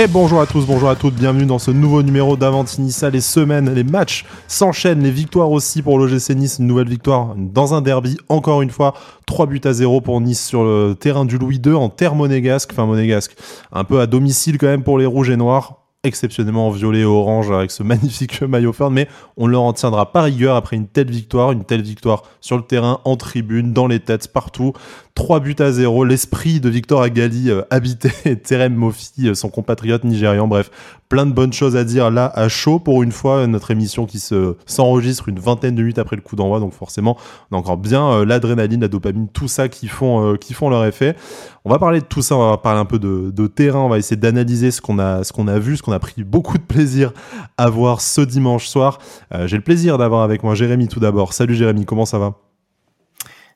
Et bonjour à tous, bonjour à toutes, bienvenue dans ce nouveau numéro d'Avantinissa. Les semaines, les matchs s'enchaînent, les victoires aussi pour l'OGC Nice. Une nouvelle victoire dans un derby, encore une fois. 3 buts à 0 pour Nice sur le terrain du Louis II en terre monégasque. Enfin, monégasque, un peu à domicile quand même pour les Rouges et Noirs exceptionnellement violet et orange avec ce magnifique maillot fern, mais on leur en tiendra pas rigueur après une telle victoire, une telle victoire sur le terrain, en tribune, dans les têtes, partout. 3 buts à 0, l'esprit de Victor Agali euh, habité Terem Mofi, euh, son compatriote nigérian, bref, plein de bonnes choses à dire là à chaud. Pour une fois notre émission qui se s'enregistre une vingtaine de minutes après le coup d'envoi. Donc forcément on a encore bien euh, l'adrénaline la dopamine tout ça qui font qui font leur effet. On va parler de tout ça. On va parler un peu de, de terrain. On va essayer d'analyser ce qu'on a ce qu'on a vu ce qu'on a pris beaucoup de plaisir à voir ce dimanche soir. J'ai le plaisir d'avoir avec moi Jérémy tout d'abord. Salut Jérémy comment ça va?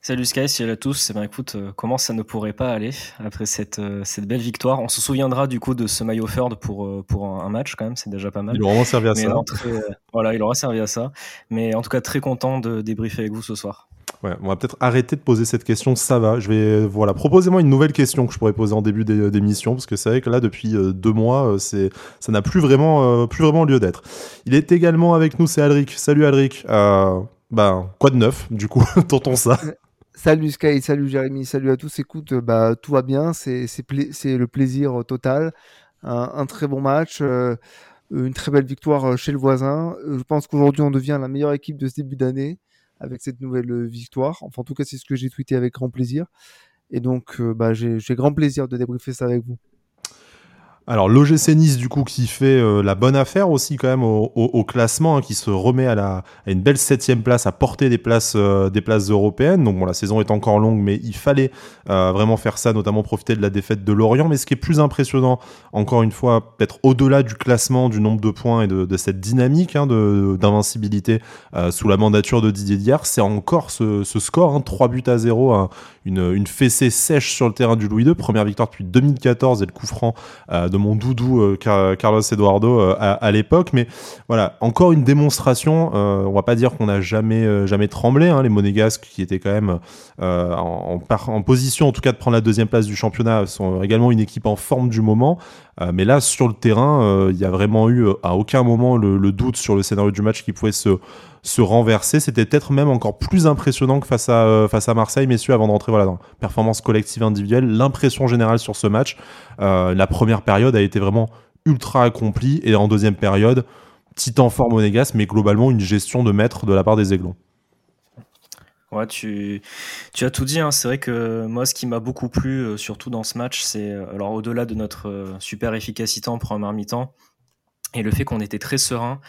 Salut Sky, salut à tous. Eh ben, écoute, euh, comment ça ne pourrait pas aller après cette, euh, cette belle victoire? On se souviendra du coup de ce maillot Ford pour, euh, pour un, match quand même, c'est déjà pas mal. Il aura vraiment servi à ça. voilà, il aura servi à ça. Mais en tout cas, très content de débriefer avec vous ce soir. Ouais, on va peut-être arrêter de poser cette question, ça va. Je vais, voilà, proposez-moi une nouvelle question que je pourrais poser en début d'émission, parce que c'est vrai que là, depuis deux mois, c'est, ça n'a plus vraiment, plus vraiment lieu d'être. Il est également avec nous, c'est Alric. Salut Alric. ben, quoi de neuf, du coup, tonton ça? Salut Sky, salut Jérémy, salut à tous. Écoute, bah, tout va bien, c'est le plaisir euh, total. Un, très bon match, euh, une très belle victoire euh, chez le voisin. Je pense qu'aujourd'hui, on devient la meilleure équipe de ce début d'année avec cette nouvelle victoire. Enfin, en tout cas, c'est ce que j'ai tweeté avec grand plaisir. Et donc, bah, j'ai grand plaisir de débriefer ça avec vous. Alors l'OGC Nice du coup qui fait euh, la bonne affaire aussi quand même au, classement, hein, qui se remet à, la, à une belle septième place, à porter des places, euh, des places européennes. Donc bon, la saison est encore longue, mais il fallait euh, vraiment faire ça, notamment profiter de la défaite de Lorient. Mais ce qui est plus impressionnant, encore une fois, peut-être au-delà du classement, du nombre de points et de, cette dynamique hein, d'invincibilité sous la mandature de Didier Diard, c'est encore ce, score, hein, 3 buts à 0, hein, une, une, fessée sèche sur le terrain du Louis II, première victoire depuis 2014 et le coup franc de mon doudou euh, Carlos Eduardo euh, à, l'époque. Mais voilà, encore une démonstration. Euh, on va pas dire qu'on n'a jamais, jamais tremblé. Hein, les Monégasques, qui étaient quand même en, en, position, en tout cas, de prendre la deuxième place du championnat, sont également une équipe en forme du moment. Mais là, sur le terrain, il y a vraiment eu à aucun moment le, doute sur le scénario du match qui pouvait se, se renverser. C'était peut-être même encore plus impressionnant que face à, face à Marseille, messieurs, avant d'entrer voilà, dans performance collective individuelle. L'impression générale sur ce match, la première période a été vraiment ultra accompli. Et en deuxième période, temps fort monégasque, mais globalement une gestion de maître de la part des Aiglons. Ouais, tu, as tout dit. Hein. C'est vrai que moi, ce qui m'a beaucoup plu, euh, surtout dans ce match, c'est euh, alors au-delà de notre euh, super efficacité en première mi-temps et le fait qu'on était très serein.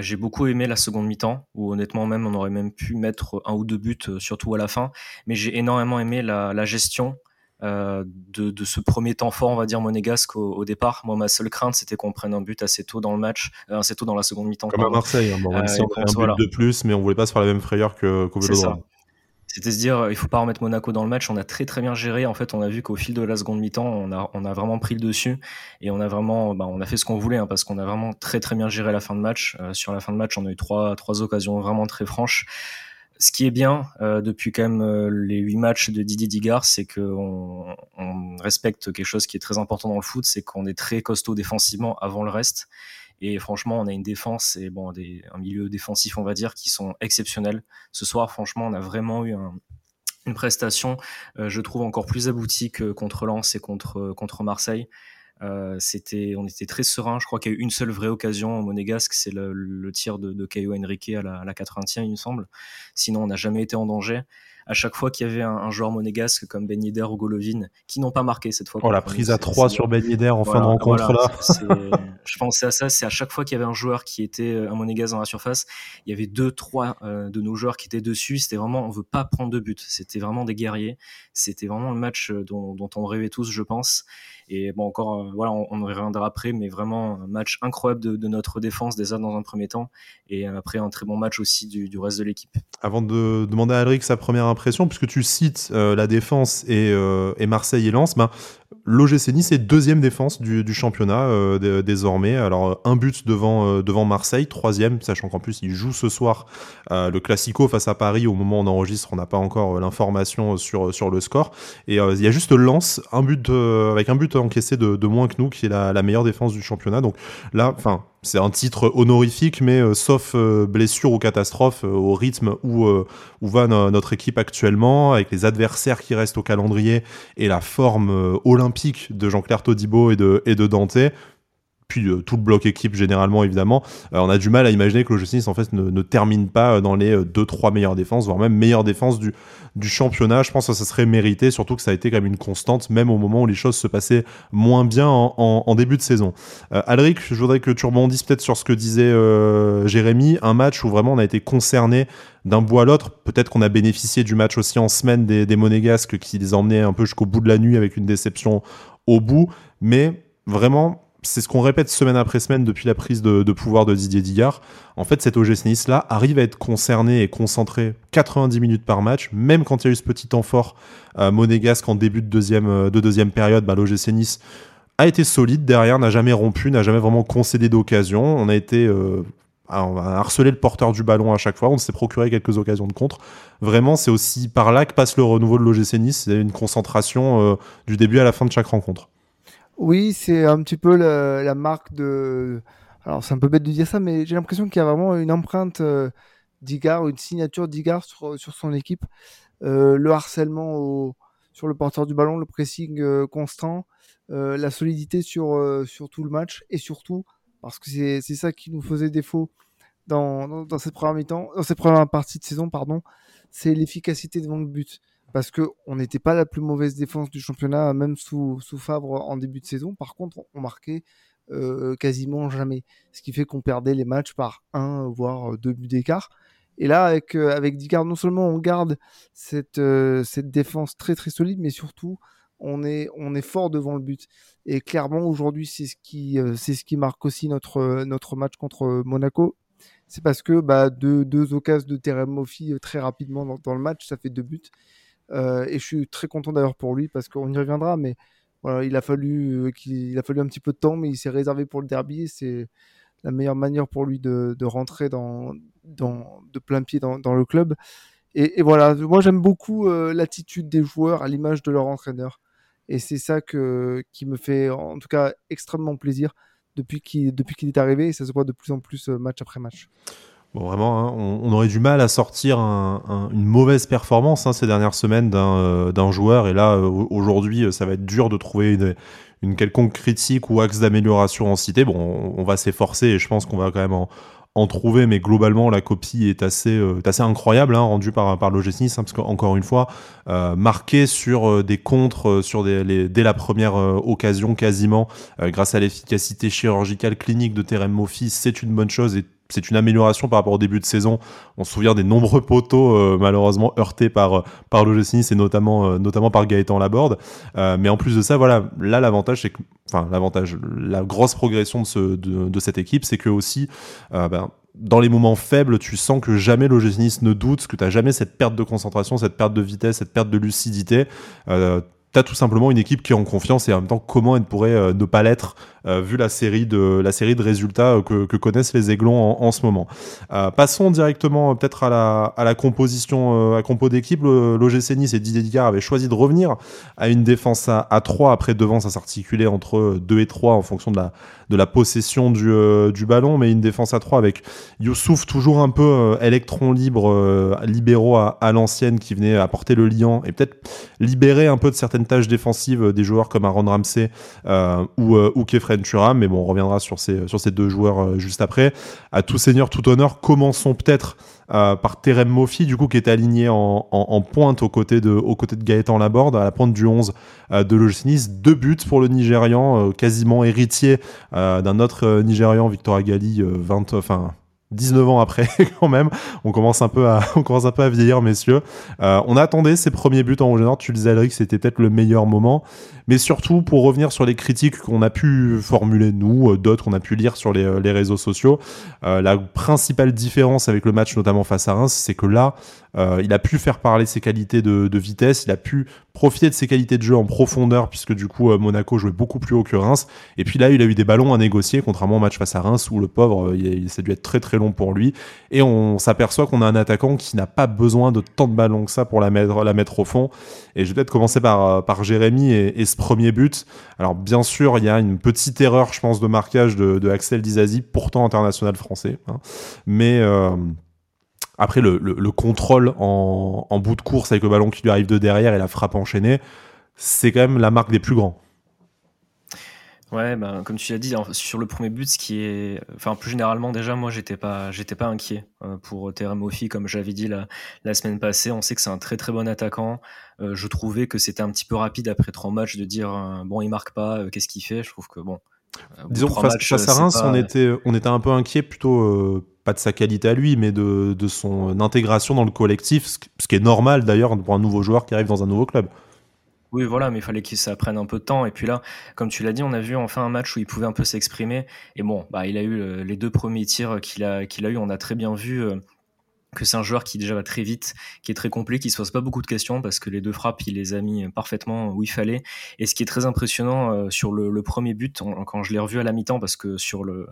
j'ai beaucoup aimé la seconde mi-temps, où honnêtement même on aurait même pu mettre un ou deux buts, surtout à la fin. Mais j'ai énormément aimé la gestion euh, de, ce premier temps fort, on va dire, monégasque au, départ. Moi, ma seule crainte, c'était qu'on prenne un but assez tôt dans le match, euh, assez tôt dans la seconde mi-temps. Comme à Marseille, hein. bon, euh, si on un but de plus, mais on voulait pas se faire la même frayeur qu'au qu Vélodrome. C'était se dire, il faut pas remettre Monaco dans le match. On a très très bien géré. En fait, on a vu qu'au fil de la seconde mi-temps, on a, on a vraiment pris le dessus et on a vraiment, bah, on a fait ce qu'on voulait hein, parce qu'on a vraiment très très bien géré la fin de match. sur la fin de match, on a eu trois trois occasions vraiment très franches ce qui est bien euh, depuis quand même euh, les huit matchs de Didier Digard, c'est qu'on on respecte quelque chose qui est très important dans le foot, c'est qu'on est très costaud défensivement avant le reste. Et franchement, on a une défense et bon, des, un milieu défensif, on va dire, qui sont exceptionnels. Ce soir, franchement, on a vraiment eu une prestation, euh, je trouve, encore plus aboutie que contre Lens et contre, contre Marseille. Euh, c'était, on était très serein. Je crois qu'il y a eu une seule vraie occasion au Monégasque, c'est le, tir de, de Caio Henrique à la, à la 80e, il me semble. Sinon, on n'a jamais été en danger à chaque fois qu'il y avait un, joueur monégasque comme Ben Yedder ou Golovin qui n'ont pas marqué cette fois. Oh, la prise à 3 sur Ben Yedder en fin de rencontre là. je pensais à ça, c'est à chaque fois qu'il y avait un joueur qui était euh, un monégasque dans la surface, il y avait deux, trois euh, de nos joueurs qui étaient dessus. C'était vraiment, on veut pas prendre de but. C'était vraiment des guerriers. C'était vraiment le match euh, dont, dont, on rêvait tous, je pense. Et bon, encore, voilà, on, reviendra après, mais vraiment un match incroyable de, notre défense déjà dans un premier temps, et après un très bon match aussi du, reste de l'équipe. Avant de demander à Alric sa première impression, puisque tu cites euh, la défense et, euh, et, Marseille et Lens, ben, l'OGC Nice est deuxième défense du, championnat euh, désormais. Alors un but devant, devant Marseille, troisième, sachant qu'en plus il joue ce soir le Classico face à Paris. Au moment où on enregistre, on n'a pas encore l'information sur, sur le score. Et il y a juste Lens, un but avec un but but encaissés de, moins que nous, qui est la, meilleure défense du championnat. Donc là, enfin, c'est un titre honorifique, mais sauf blessure ou catastrophe, au rythme où, où va notre équipe actuellement, avec les adversaires qui restent au calendrier et la forme olympique de Jean-Claire Todibo et de, et de Dante, puis euh, tout le bloc équipe généralement évidemment, euh, on a du mal à imaginer que le Nice en fait ne, termine pas euh, dans les 2-3 meilleures défenses, voire même meilleure défense du, championnat. Je pense que ça serait mérité, surtout que ça a été quand même une constante, même au moment où les choses se passaient moins bien en, début de saison. Alric, je voudrais que tu rebondisses peut-être sur ce que disait Jérémy, un match où vraiment on a été concerné d'un bout à l'autre. Peut-être qu'on a bénéficié du match aussi en semaine des, des Monégasques qui les emmenaient un peu jusqu'au bout de la nuit avec une déception au bout, mais vraiment c'est ce qu'on répète semaine après semaine depuis la prise de, pouvoir de Didier Digard. En fait, cet OGC Nice-là arrive à être concerné et concentré 90 minutes par match, même quand il y a eu ce petit temps fort euh, monégasque en début de deuxième, euh, de deuxième période, bah, l'OGC Nice a été solide derrière, n'a jamais rompu, n'a jamais vraiment concédé d'occasion. On a été euh, harcelé le porteur du ballon à chaque fois, on s'est procuré quelques occasions de contre. Vraiment, c'est aussi par là que passe le renouveau de l'OGC Nice, une concentration du début à la fin de chaque rencontre. Oui, c'est un petit peu la, marque de. Alors, c'est un peu bête de dire ça, mais j'ai l'impression qu'il y a vraiment une empreinte euh, d'Igar, une signature d'Igar sur, sur son équipe. Euh, le harcèlement sur le porteur du ballon, le pressing euh, constant, la solidité sur, sur tout le match et surtout, parce que c'est ça qui nous faisait défaut dans, dans, cette première mi-temps, dans cette première partie de saison, pardon, c'est l'efficacité devant le but parce qu'on n'était pas la plus mauvaise défense du championnat, même sous, sous Favre en début de saison. Par contre, on marquait euh, quasiment jamais, ce qui fait qu'on perdait les matchs par un, voire deux buts d'écart. Et là, avec, euh, Dicard, non seulement on garde cette, euh, cette défense très très solide, mais surtout on est, fort devant le but. Et clairement, aujourd'hui, c'est ce, qui, qui marque aussi notre, match contre Monaco. C'est parce que bah, deux, occasions de Terem Moffi très rapidement dans, le match, ça fait deux buts. Euh, et je suis très content d'ailleurs pour lui parce qu'on y reviendra, mais il a fallu euh, qu'il a fallu un petit peu de temps, mais il s'est réservé pour le derby. C'est la meilleure manière pour lui de, rentrer dans, de plein pied dans, le club. Et, voilà, moi j'aime beaucoup euh, l'attitude des joueurs à l'image de leur entraîneur. Et c'est ça qui me fait en tout cas extrêmement plaisir depuis qu'il qu'il est arrivé et ça se voit de plus en plus match après match. Vraiment, hein, on, aurait du mal à sortir une mauvaise performance hein, ces dernières semaines d'un euh, joueur. Et là, euh, aujourd'hui, ça va être dur de trouver une, quelconque critique ou axe d'amélioration en cité. Bon, on, va s'efforcer et je pense qu'on va quand même en, trouver, mais globalement, la copie est assez, euh, incroyable, hein, rendue par, par l'OGC Nice, parce qu'encore une fois, marqué sur des contres, sur dès la première occasion quasiment, grâce à l'efficacité chirurgicale clinique de Terem Mofis, c'est une bonne chose c'est une amélioration par rapport au début de saison. On se souvient des nombreux poteaux euh, malheureusement heurtés par par l'OGC Nice et notamment euh, notamment par Gaëtan Laborde. Euh, mais en plus de ça, voilà, là l'avantage c'est que enfin l'avantage, la grosse progression de, cette équipe, c'est que aussi ben, dans les moments faibles, tu sens que jamais l'OGC Nice ne doute, que tu n'as jamais cette perte de concentration, cette perte de vitesse, cette perte de lucidité. Euh, tu as tout simplement une équipe qui est en confiance et en même temps comment elle pourrait ne pas l'être euh, vu la série de, résultats euh, que, connaissent les Aiglons en, ce moment. Euh, passons directement peut-être à la, à la composition, à compo d'équipe. L'OGC Nice et Didier Digard avaient choisi de revenir à une défense à, à 3. Après, devant, ça s'articulait entre 2 et 3 en fonction de la, de la possession du, du ballon, mais une défense à 3 avec Youssouf toujours un peu électron libre, libéraux à, l'ancienne qui venait apporter le liant et peut-être libérer un peu de certaines tâches défensives des joueurs comme Aaron Ramsey ou, ou Kefren mais bon, on reviendra sur ces, sur ces deux joueurs euh, juste après. À tout seigneur, tout honneur, commençons peut-être euh, par Terem Mofi, du coup, qui est aligné en, pointe aux côtés de, aux côtés de Gaëtan Laborde, à la pointe du 11 euh, de l'Ognis. Deux buts pour le Nigérian, quasiment héritier d'un autre Nigérian, Victor Agali, 20, enfin, 19 ans après quand même, on commence un peu à, on commence un peu à vieillir messieurs. on attendait ces premiers buts en Rouge tu le disais Alric, c'était peut-être le meilleur moment mais surtout pour revenir sur les critiques qu'on a pu formuler nous, euh, d'autres qu'on a pu lire sur les, euh, les réseaux sociaux. Euh, la principale différence avec le match, notamment face à Reims, c'est que là, il a pu faire parler ses qualités de, vitesse, il a pu profiter de ses qualités de jeu en profondeur, puisque du coup Monaco jouait beaucoup plus haut que Reims. Et puis là, il a eu des ballons à négocier, contrairement au match face à Reims, où le pauvre, il, ça a dû être très très long pour lui. Et on s'aperçoit qu'on a un attaquant qui n'a pas besoin de tant de ballons que ça pour la mettre, la mettre au fond. Et je vais peut-être commencer par, par Jérémy et, et premier but. Alors bien sûr, il y a une petite erreur, je pense, de marquage de, Axel Dizazi, pourtant international français. Hein. Mais après, le, contrôle en, en, bout de course avec le ballon qui lui arrive de derrière et la frappe enchaînée, c'est quand même la marque des plus grands. Ouais, ben, comme tu l'as dit, sur le premier but, ce qui est, enfin, plus généralement, déjà, moi, j'étais pas, j'étais pas inquiet euh, pour Terem Moffi, comme j'avais dit la, la, semaine passée. On sait que c'est un très très bon attaquant. Euh, je trouvais que c'était un petit peu rapide après trois matchs de dire euh, bon, il marque pas, qu'est-ce qu'il fait? Je trouve que bon. Disons que face, à Reims, on était, on était un peu inquiet plutôt pas de sa qualité à lui, mais de, de son intégration dans le collectif, ce qui est normal d'ailleurs pour un nouveau joueur qui arrive dans un nouveau club. Oui, voilà, mais il fallait qu'il ça prenne un peu de temps. Et puis là, comme tu l'as dit, on a vu enfin un match où il pouvait un peu s'exprimer. Et bon, bah, il a eu euh, les deux premiers tirs qu'il a, qu'il a eu. On a très bien vu euh, que c'est un joueur qui déjà va très vite, qui est très complet, qui se pose pas beaucoup de questions parce que les deux frappes, il les a mis parfaitement où il fallait. Et ce qui est très impressionnant euh, sur le, premier but, quand je l'ai revu à la mi-temps, parce que sur le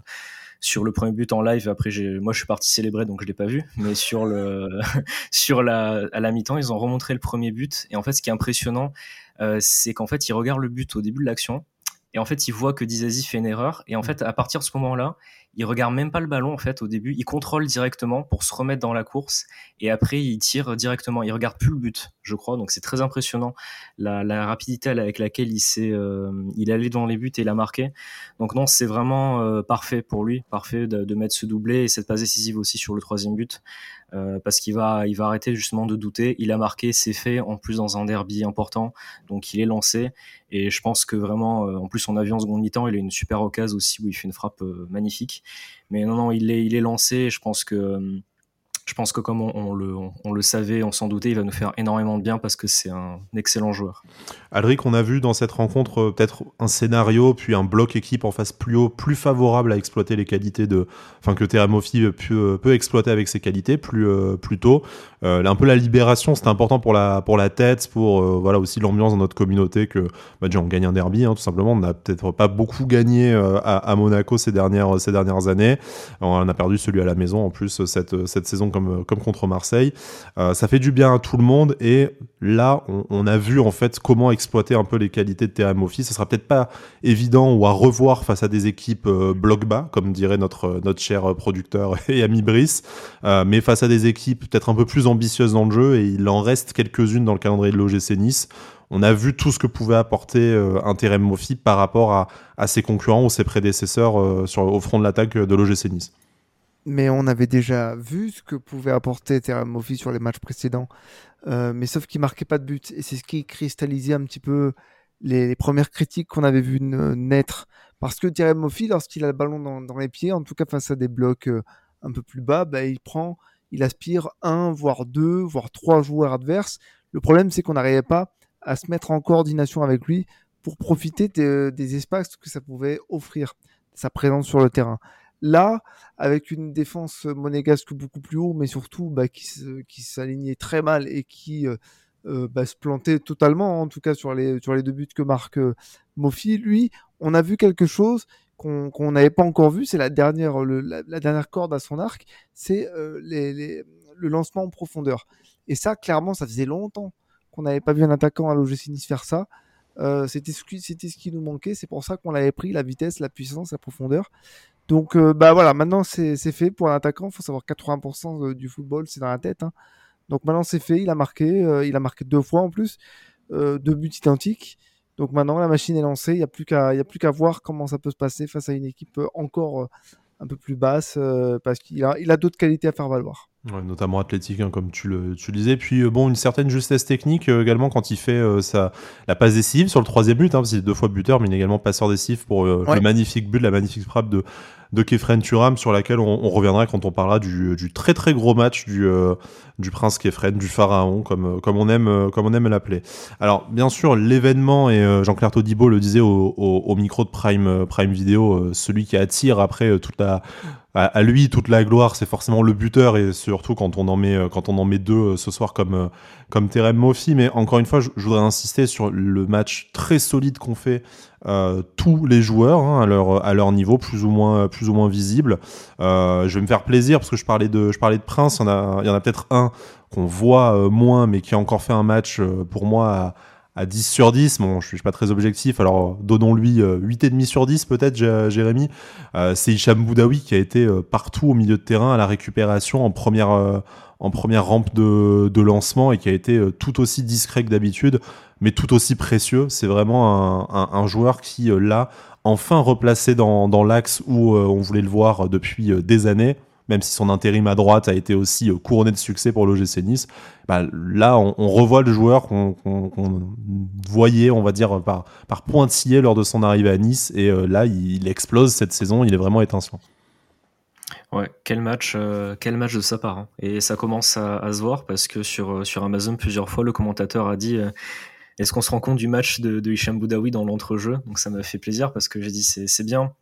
sur le premier but en live. Après, moi, je suis parti célébrer, donc je l'ai pas vu. Mais sur le, sur la, à la mi-temps, ils ont remontré le premier but. Et en fait, ce qui est impressionnant, c'est qu'en fait, ils regardent le but au début de l'action. Et en fait, ils voient que Dizazi fait une erreur. Et en fait, à partir de ce moment-là, il regarde même pas le ballon en fait au début, il contrôle directement pour se remettre dans la course et après il tire directement. Il regarde plus le but, je crois. Donc c'est très impressionnant la, la, rapidité avec laquelle il s'est, euh, il allé dans les buts et il a marqué. Donc non, c'est vraiment euh, parfait pour lui, parfait de, de, mettre ce doublé et cette passe décisive aussi sur le troisième but. Euh, parce qu'il va, il va arrêter justement de douter. Il a marqué, c'est fait, en plus dans un derby important, donc il est lancé. Et je pense que vraiment, euh, en plus on a vu en seconde mi-temps, il a une super occasion aussi où il fait une frappe euh, magnifique. Mais non, non, il est, il est lancé. Je pense que je pense que comme on, le, savait, on s'en doutait, il va nous faire énormément de bien parce que c'est un excellent joueur. Alric, on a vu dans cette rencontre euh, peut-être un scénario, puis un bloc équipe en face plus haut, plus favorable à exploiter les qualités de, enfin que Teramofi peut, peut exploiter avec ses qualités plus, euh, plus tôt. Euh, un peu la libération, c'était important pour la, pour la tête, pour voilà aussi l'ambiance dans notre communauté que bah, déjà on gagne un derby, hein, tout simplement. On n'a peut-être pas beaucoup gagné à, à, Monaco ces dernières, ces dernières années. On a perdu celui à la maison en plus cette, cette saison comme, comme contre Marseille. Euh, ça fait du bien à tout le monde et là, on, a vu en fait comment exploiter un peu les qualités de TRM Office. Ce sera peut-être pas évident ou à revoir face à des équipes euh, bloc bas, comme dirait notre, notre cher producteur et ami Brice, euh, mais face à des équipes peut-être un peu plus ambitieuses dans le jeu et il en reste quelques-unes dans le calendrier de l'OGC Nice on a vu tout ce que pouvait apporter euh, un Terem Mofi par rapport à, à, ses concurrents ou ses prédécesseurs sur, au front de l'attaque de l'OGC Nice mais on avait déjà vu ce que pouvait apporter Terem sur les matchs précédents, euh, mais sauf qu'il marquait pas de but. Et c'est ce qui cristallisait un petit peu les, premières critiques qu'on avait vues naître. Parce que Terem lorsqu'il a le ballon dans, les pieds, en tout cas face à des blocs euh, un peu plus bas, bah, il prend, il aspire un, voire deux, voire trois joueurs adverses. Le problème, c'est qu'on n'arrivait pas à se mettre en coordination avec lui pour profiter des espaces que ça pouvait offrir, sa présence sur le terrain. Là, avec une défense monégasque beaucoup plus haut, mais surtout bah, qui, s'alignait très mal et qui euh, euh, bah, se plantait totalement, en tout cas sur les, deux buts que marque euh, lui, on a vu quelque chose qu'on n'avait pas encore vu, c'est la dernière, corde à son arc, c'est le lancement en profondeur. Et ça, clairement, ça faisait longtemps qu'on n'avait pas vu un attaquant à l'OGC Nice faire ça. c'était ce qui nous manquait, c'est pour ça qu'on l'avait pris, la vitesse, la puissance, la profondeur. Donc, euh, bah voilà, maintenant c'est fait pour un attaquant. Il faut savoir 80% du football, c'est dans la tête. Hein. Donc maintenant c'est fait, il a marqué, euh, il a marqué deux fois en plus, euh, deux buts identiques. Donc maintenant la machine est lancée, il n'y a plus qu'à voir comment ça peut se passer face à une équipe encore un peu plus basse, parce qu'il a, il a d'autres qualités à faire valoir notamment athlétique, hein, comme tu le, tu disais. Puis euh, bon, une certaine justesse technique euh, également quand il fait euh, sa, la passe décisive sur le troisième but, hein, parce qu'il est deux fois buteur, mais il est également passeur décisif pour le magnifique but, la magnifique frappe de, de Kefren Turam, sur laquelle on, reviendra quand on parlera du, du, très très gros match du, du prince Kefren, du pharaon, comme, comme on aime, comme on aime l'appeler. Alors, bien sûr, l'événement, et Jean-Claire Todibo le disait au, au, au, micro de Prime, Prime Video, celui qui attire après toute la à, lui toute la gloire, c'est forcément le buteur et surtout quand on en met euh, quand on en met deux euh, ce soir comme euh, comme Terem Moffi. Mais encore une fois, je, voudrais insister sur le match très solide qu'ont fait tous les joueurs hein, à leur à leur niveau, plus ou moins plus ou moins visible. je vais me faire plaisir parce que je parlais de je parlais de Prince. Il y en a il y en a peut-être un qu'on voit moins, mais qui a encore fait un match pour moi à 10 sur 10. Bon, je suis pas très objectif, alors donnons-lui 8,5 sur 10 peut-être, Jérémy. c'est Hicham Boudaoui qui a été partout au milieu de terrain à la récupération en première en première rampe de, de, lancement et qui a été tout aussi discret que d'habitude, mais tout aussi précieux. C'est vraiment un, un, un, joueur qui, là, enfin replacé dans, dans l'axe où on voulait le voir depuis des années même si son intérim à droite a été aussi euh, couronné de succès pour l'OGC Nice, bah, là on, revoit le joueur qu'on voyait, on va dire, par, par pointillé lors de son arrivée à Nice, et euh, là il, explose cette saison, il est vraiment étincelant. Ouais, quel match, euh, quel match de sa part. Hein. Et ça commence à, se voir parce que sur, sur Amazon, plusieurs fois, le commentateur a dit Est-ce qu'on se rend compte du match de, de Hicham Boudaoui dans l'entrejeu? Donc ça m'a fait plaisir parce que j'ai dit C'est bien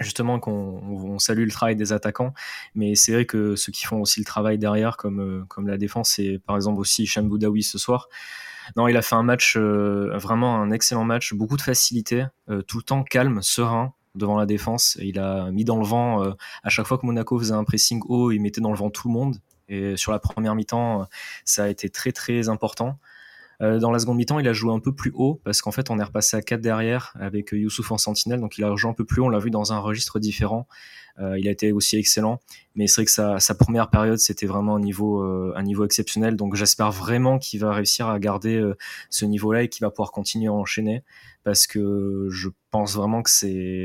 justement qu'on salue le travail des attaquants, mais c'est vrai que ceux qui font aussi le travail derrière, comme, euh, comme la défense, c'est par exemple aussi Hicham Boudaoui ce soir. Non, il a fait un match, euh, vraiment un excellent match, beaucoup de facilité, euh, tout le temps calme, serein devant la défense. il a mis dans le vent, à chaque fois que Monaco faisait un pressing haut, il mettait dans le vent tout le monde. Et sur la première mi-temps, ça a été très très important. Euh, dans la seconde mi-temps, il a joué un peu plus haut parce qu'en fait, on est repassé à 4 derrière avec Youssouf en sentinelle. Donc, il a joué un peu plus haut. On l'a vu dans un registre différent. Euh, il a été aussi excellent. Mais c'est vrai que sa, première période, c'était vraiment un niveau, euh, un niveau exceptionnel. Donc, j'espère vraiment qu'il va réussir à garder ce niveau-là et qu'il va pouvoir continuer à enchaîner parce que je pense vraiment que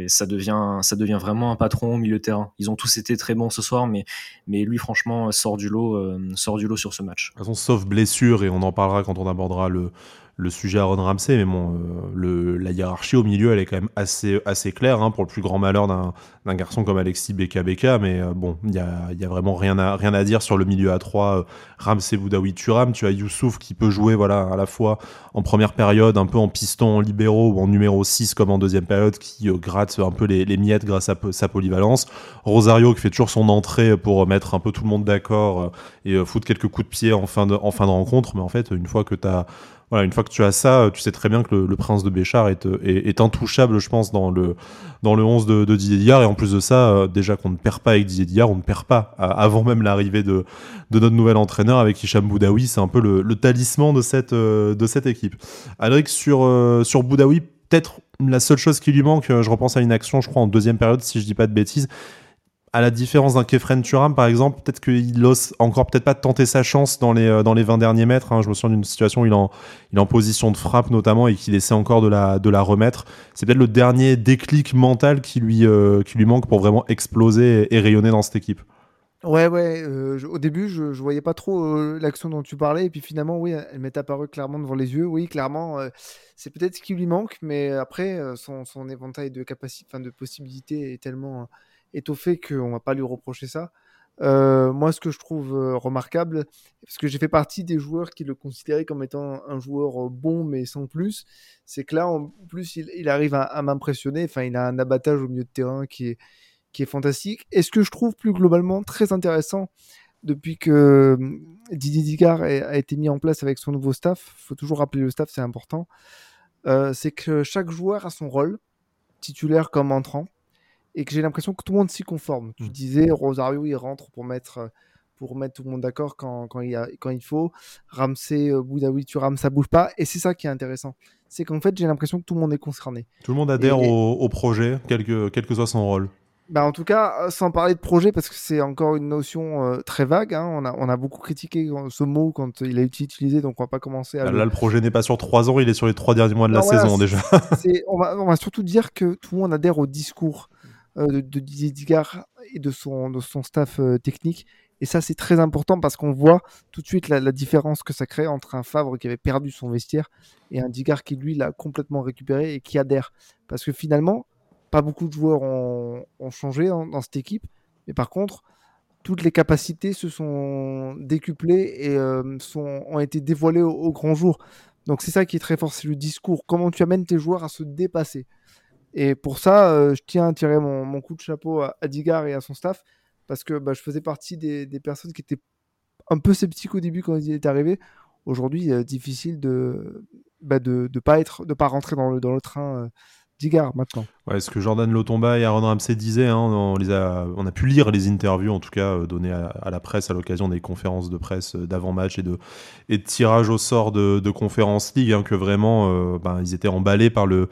ça devient ça devient vraiment un patron au milieu de terrain. Ils ont tous été très bons ce soir, mais mais lui franchement sort du lot euh, sort du lot sur ce match. De toute façon, sauf blessure et on en parlera quand on abordera le le sujet Aaron Ramsey, mais bon, euh, la hiérarchie au milieu, elle est quand même assez, claire, hein, pour le plus grand malheur d'un garçon comme Alexis Beka Beka, mais euh, bon, il y a, y a, vraiment rien à, rien à dire sur le milieu à 3, euh, Ramsey, Boudaoui, Turam, tu as Youssouf qui peut jouer voilà, à la fois en première période, un peu en piston, en libéraux ou en numéro 6 comme en deuxième période, qui gratte un peu les, les, miettes grâce à sa polyvalence, Rosario qui fait toujours son entrée pour mettre un peu tout le monde d'accord et foutre quelques coups de pied en fin de, en fin de rencontre, mais en fait, une fois que tu as voilà, une fois que tu as ça, tu sais très bien que le, prince de Béchard est, est, intouchable, je pense, dans le, dans le 11 de, Didier Dillard. Et en plus de ça, euh, déjà qu'on ne perd pas avec Didier Dillard, on ne perd pas avant même l'arrivée de, notre nouvel entraîneur avec Hicham Boudaoui. C'est un peu le, talisman de cette, euh, de cette équipe. Alric, sur, euh, sur Boudaoui, peut-être la seule chose qui lui manque, je repense à une action, je crois, en deuxième période, si je dis pas de bêtises, à la différence d'un Kefren Turam, par exemple, peut-être qu'il ose encore peut-être pas tenter sa chance dans les, euh, dans les 20 derniers mètres. Hein. Je me souviens d'une situation où il est, en, il est en position de frappe notamment et qu'il essaie encore de la, de la remettre. C'est peut-être le dernier déclic mental qui lui, euh, qui lui manque pour vraiment exploser et, rayonner dans cette équipe. Ouais, ouais. Euh, au début, je, je voyais pas trop l'action dont tu parlais. Et puis finalement, oui, elle m'est apparue clairement devant les yeux. Oui, clairement, c'est peut-être ce qui lui manque. Mais après, son, son éventail de, de possibilités est tellement étoffé qu'on va pas lui reprocher ça. Euh, moi, ce que je trouve euh, remarquable, parce que j'ai fait partie des joueurs qui le considéraient comme étant un joueur euh, bon mais sans plus, c'est que là, en plus, il, arrive à, m'impressionner. Enfin, il a un abattage au milieu de terrain qui est, qui est fantastique. Et ce que je trouve plus globalement très intéressant depuis que Didier Digard a, été mis en place avec son nouveau staff, il faut toujours rappeler le staff, c'est important, c'est que chaque joueur a son rôle, titulaire comme entrant et que j'ai l'impression que tout le monde s'y conforme. Tu mmh. disais, Rosario, il rentre pour mettre, pour mettre tout le monde d'accord quand, quand, il quand il faut. Ramsey, euh, Boudaoui, tu rames, ça bouge pas. Et c'est ça qui est intéressant. C'est qu'en fait, j'ai l'impression que tout le monde est concerné. Tout le monde adhère au, projet, quel que, quel que soit son rôle. Bah en tout cas, euh, sans parler de projet, parce que c'est encore une notion euh, très vague. Hein. On, a, on a beaucoup critiqué ce mot quand il a été utilisé, donc on va pas commencer à. Là, le... projet n'est pas sur trois ans, il est sur les trois derniers mois de la saison déjà. on, va, on, va, surtout dire que tout le monde adhère au discours. Euh, de, Didier et de son, staff euh, technique. Et ça, c'est très important parce qu'on voit tout de suite la, différence que ça crée entre un Favre qui avait perdu son vestiaire et un Digard qui, lui, l'a complètement récupéré et qui adhère. Parce que finalement, pas beaucoup de joueurs ont, changé dans cette équipe. Mais par contre, toutes les capacités se sont décuplées et euh, ont été dévoilées au grand jour. Donc c'est ça qui est très fort, c'est le discours. Comment tu amènes tes joueurs à se dépasser? Et pour ça, euh, je tiens à tirer mon, coup de chapeau à, Digar et à son staff, parce que bah, je faisais partie des, personnes qui étaient un peu sceptiques au début quand il est arrivé. Aujourd'hui, difficile de ne bah, pas rentrer dans le, dans le train Digard maintenant. Ouais, ce que Jordan Lotomba et Aaron Ramsey disaient, hein, on, a, pu lire les interviews, en tout cas euh, données à, la presse à l'occasion des conférences de presse euh, d'avant-match et de, tirage au sort de, Conférence League, hein, que vraiment euh, ben, ils étaient emballés par le,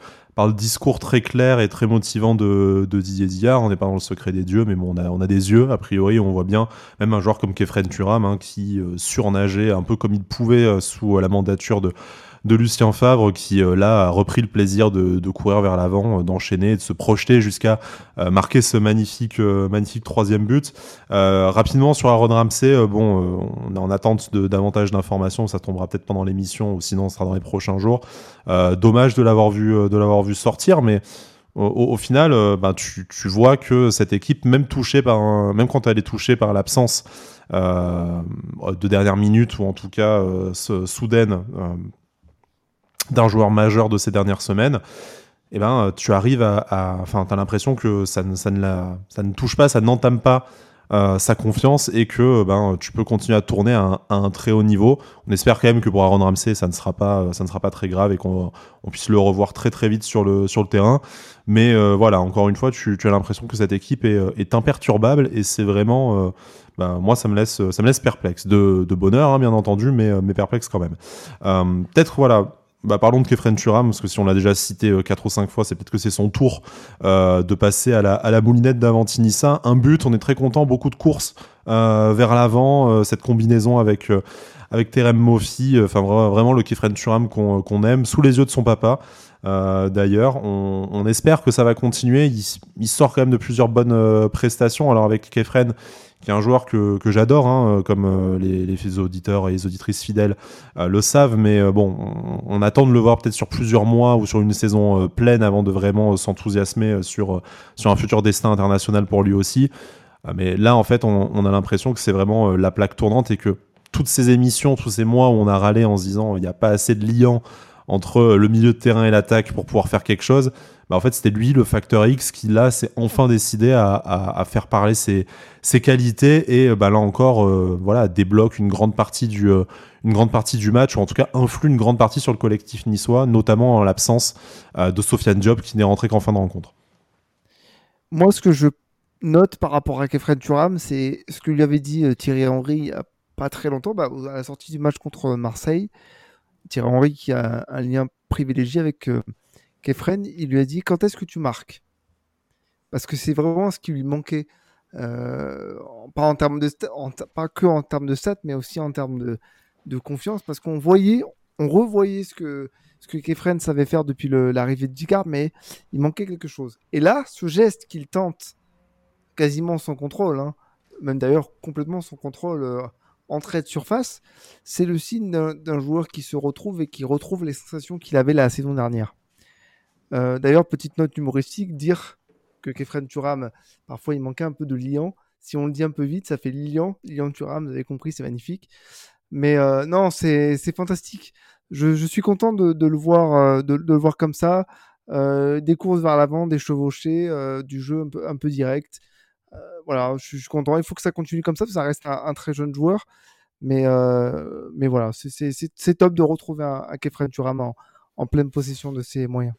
discours très clair et très motivant de, Didier Dillard. On n'est pas dans le secret des dieux, mais bon, on a, on a des yeux, a priori, on voit bien, même un joueur comme Kefren Turam, hein, qui surnageait un peu comme il pouvait sous la mandature de de Lucien Favre qui euh, là a repris le plaisir de, courir vers l'avant, euh, d'enchaîner, de se projeter jusqu'à euh, marquer ce magnifique, magnifique troisième but. rapidement sur Aaron Ramsey, bon, on est en attente de davantage d'informations, ça tombera peut-être pendant l'émission ou sinon ce sera dans les prochains jours. dommage de l'avoir vu, de l'avoir vu sortir, mais au, final, ben, tu, vois que cette équipe, même touchée par, même quand elle est touchée par l'absence de dernière minute ou en tout cas soudaine d'un joueur majeur de ces dernières semaines, eh ben, tu arrives à. Enfin, tu as l'impression que ça ne, ça, ne la, ça ne touche pas, ça n'entame pas euh, sa confiance et que ben, tu peux continuer à tourner à un, très haut niveau. On espère quand même que pour Aaron Ramsey, ça ne sera pas, ça ne sera pas très grave et qu'on on puisse le revoir très très vite sur le, sur le terrain. Mais euh, voilà, encore une fois, tu, as l'impression que cette équipe est, imperturbable et c'est vraiment. Euh, ben, moi, ça me laisse, ça me laisse perplexe. De, de bonheur, hein, bien entendu, mais, mais perplexe quand même. Peut-être, voilà, bah, parlons de Kefren Turam, parce que si on l'a déjà cité 4 euh, ou 5 fois, c'est peut-être que c'est son tour euh, de passer à la, à la moulinette d'Avantinissa. Un but, on est très content, beaucoup de courses euh, vers l'avant, cette combinaison avec, avec Terem Mofi, enfin vraiment le Kefren Turam qu'on aime, sous les yeux de son papa. D'ailleurs, on, espère que ça va continuer. Il, il, sort quand même de plusieurs bonnes prestations. Alors avec Kefren, qui est un joueur que, que j'adore, hein, comme euh, les, les, auditeurs et les auditrices fidèles euh, le savent, mais euh, bon, on, attend de le voir peut-être sur plusieurs mois ou sur une saison pleine avant de vraiment s'enthousiasmer sur, sur un futur destin international pour lui aussi. mais là, en fait, on, on a l'impression que c'est vraiment la plaque tournante et que toutes ces émissions, tous ces mois où on a râlé en se disant il n'y a pas assez de liant entre le milieu de terrain et l'attaque pour pouvoir faire quelque chose, bah, en fait, c'était lui, le facteur X, qui là s'est enfin décidé à, faire parler ses, qualités et bah, là encore, euh, voilà, débloque une grande partie du euh, une grande partie du match, ou en tout cas influe une grande partie sur le collectif niçois, notamment en l'absence euh, de Sofiane Diop qui n'est rentré qu'en fin de rencontre. Moi, ce que je note par rapport à Kefred Turam, c'est ce que lui avait dit Thierry Henry il n'y a pas très longtemps, bah, à la sortie du match contre Marseille. Thierry Henry qui a un lien privilégié avec Kefren, il lui a dit quand est-ce que tu marques? Parce que c'est vraiment ce qui lui manquait. Euh, pas en termes de que en termes de stats, mais aussi en termes de, confiance, parce qu'on voyait, on revoyait ce que Kefren savait faire depuis l'arrivée de Dicard, mais il manquait quelque chose. Et là, ce geste qu'il tente quasiment sans contrôle, hein, même d'ailleurs complètement sans contrôle euh, entrée de surface, c'est le signe d'un joueur qui se retrouve et qui retrouve les sensations qu'il avait la saison dernière. Euh, d'ailleurs, petite note humoristique, dire que Kefren Turam, parfois il manquait un peu de liant. Si on le dit un peu vite, ça fait Lilian, Lilian Turam, vous avez compris, c'est magnifique. Mais euh, non, c'est fantastique. Je, suis content de, le voir, euh, de, le voir comme ça. des courses vers l'avant, des chevauchés, du jeu un peu direct. Voilà, je, suis content. Il faut que ça continue comme ça, ça reste un, très jeune joueur. Mais, mais voilà, c'est top de retrouver un, un Kefren Turam en, pleine possession de ses moyens.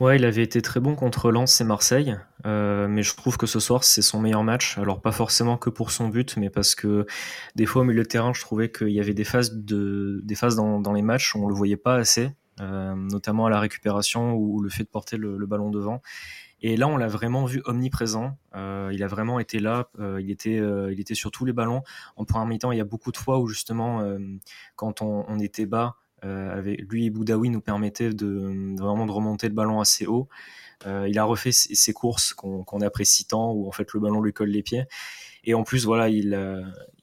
Ouais, il avait été très bon contre Lens et Marseille, euh, mais je trouve que ce soir c'est son meilleur match. Alors pas forcément que pour son but, mais parce que des fois au milieu de terrain, je trouvais qu'il y avait des phases de des phases dans, les matchs où on le voyait pas assez, euh, notamment à la récupération ou le fait de porter le, ballon devant. Et là, on l'a vraiment vu omniprésent. Euh, il a vraiment été là. Euh, il était, euh, il était sur tous les ballons. En première mi-temps, il y a beaucoup de fois où justement, quand on, était bas, avec lui et Boudaoui nous permettaient de, vraiment de remonter le ballon assez haut. Il a refait ses, courses qu'on apprécie tant, où en fait le ballon lui colle les pieds. Et en plus, voilà, il,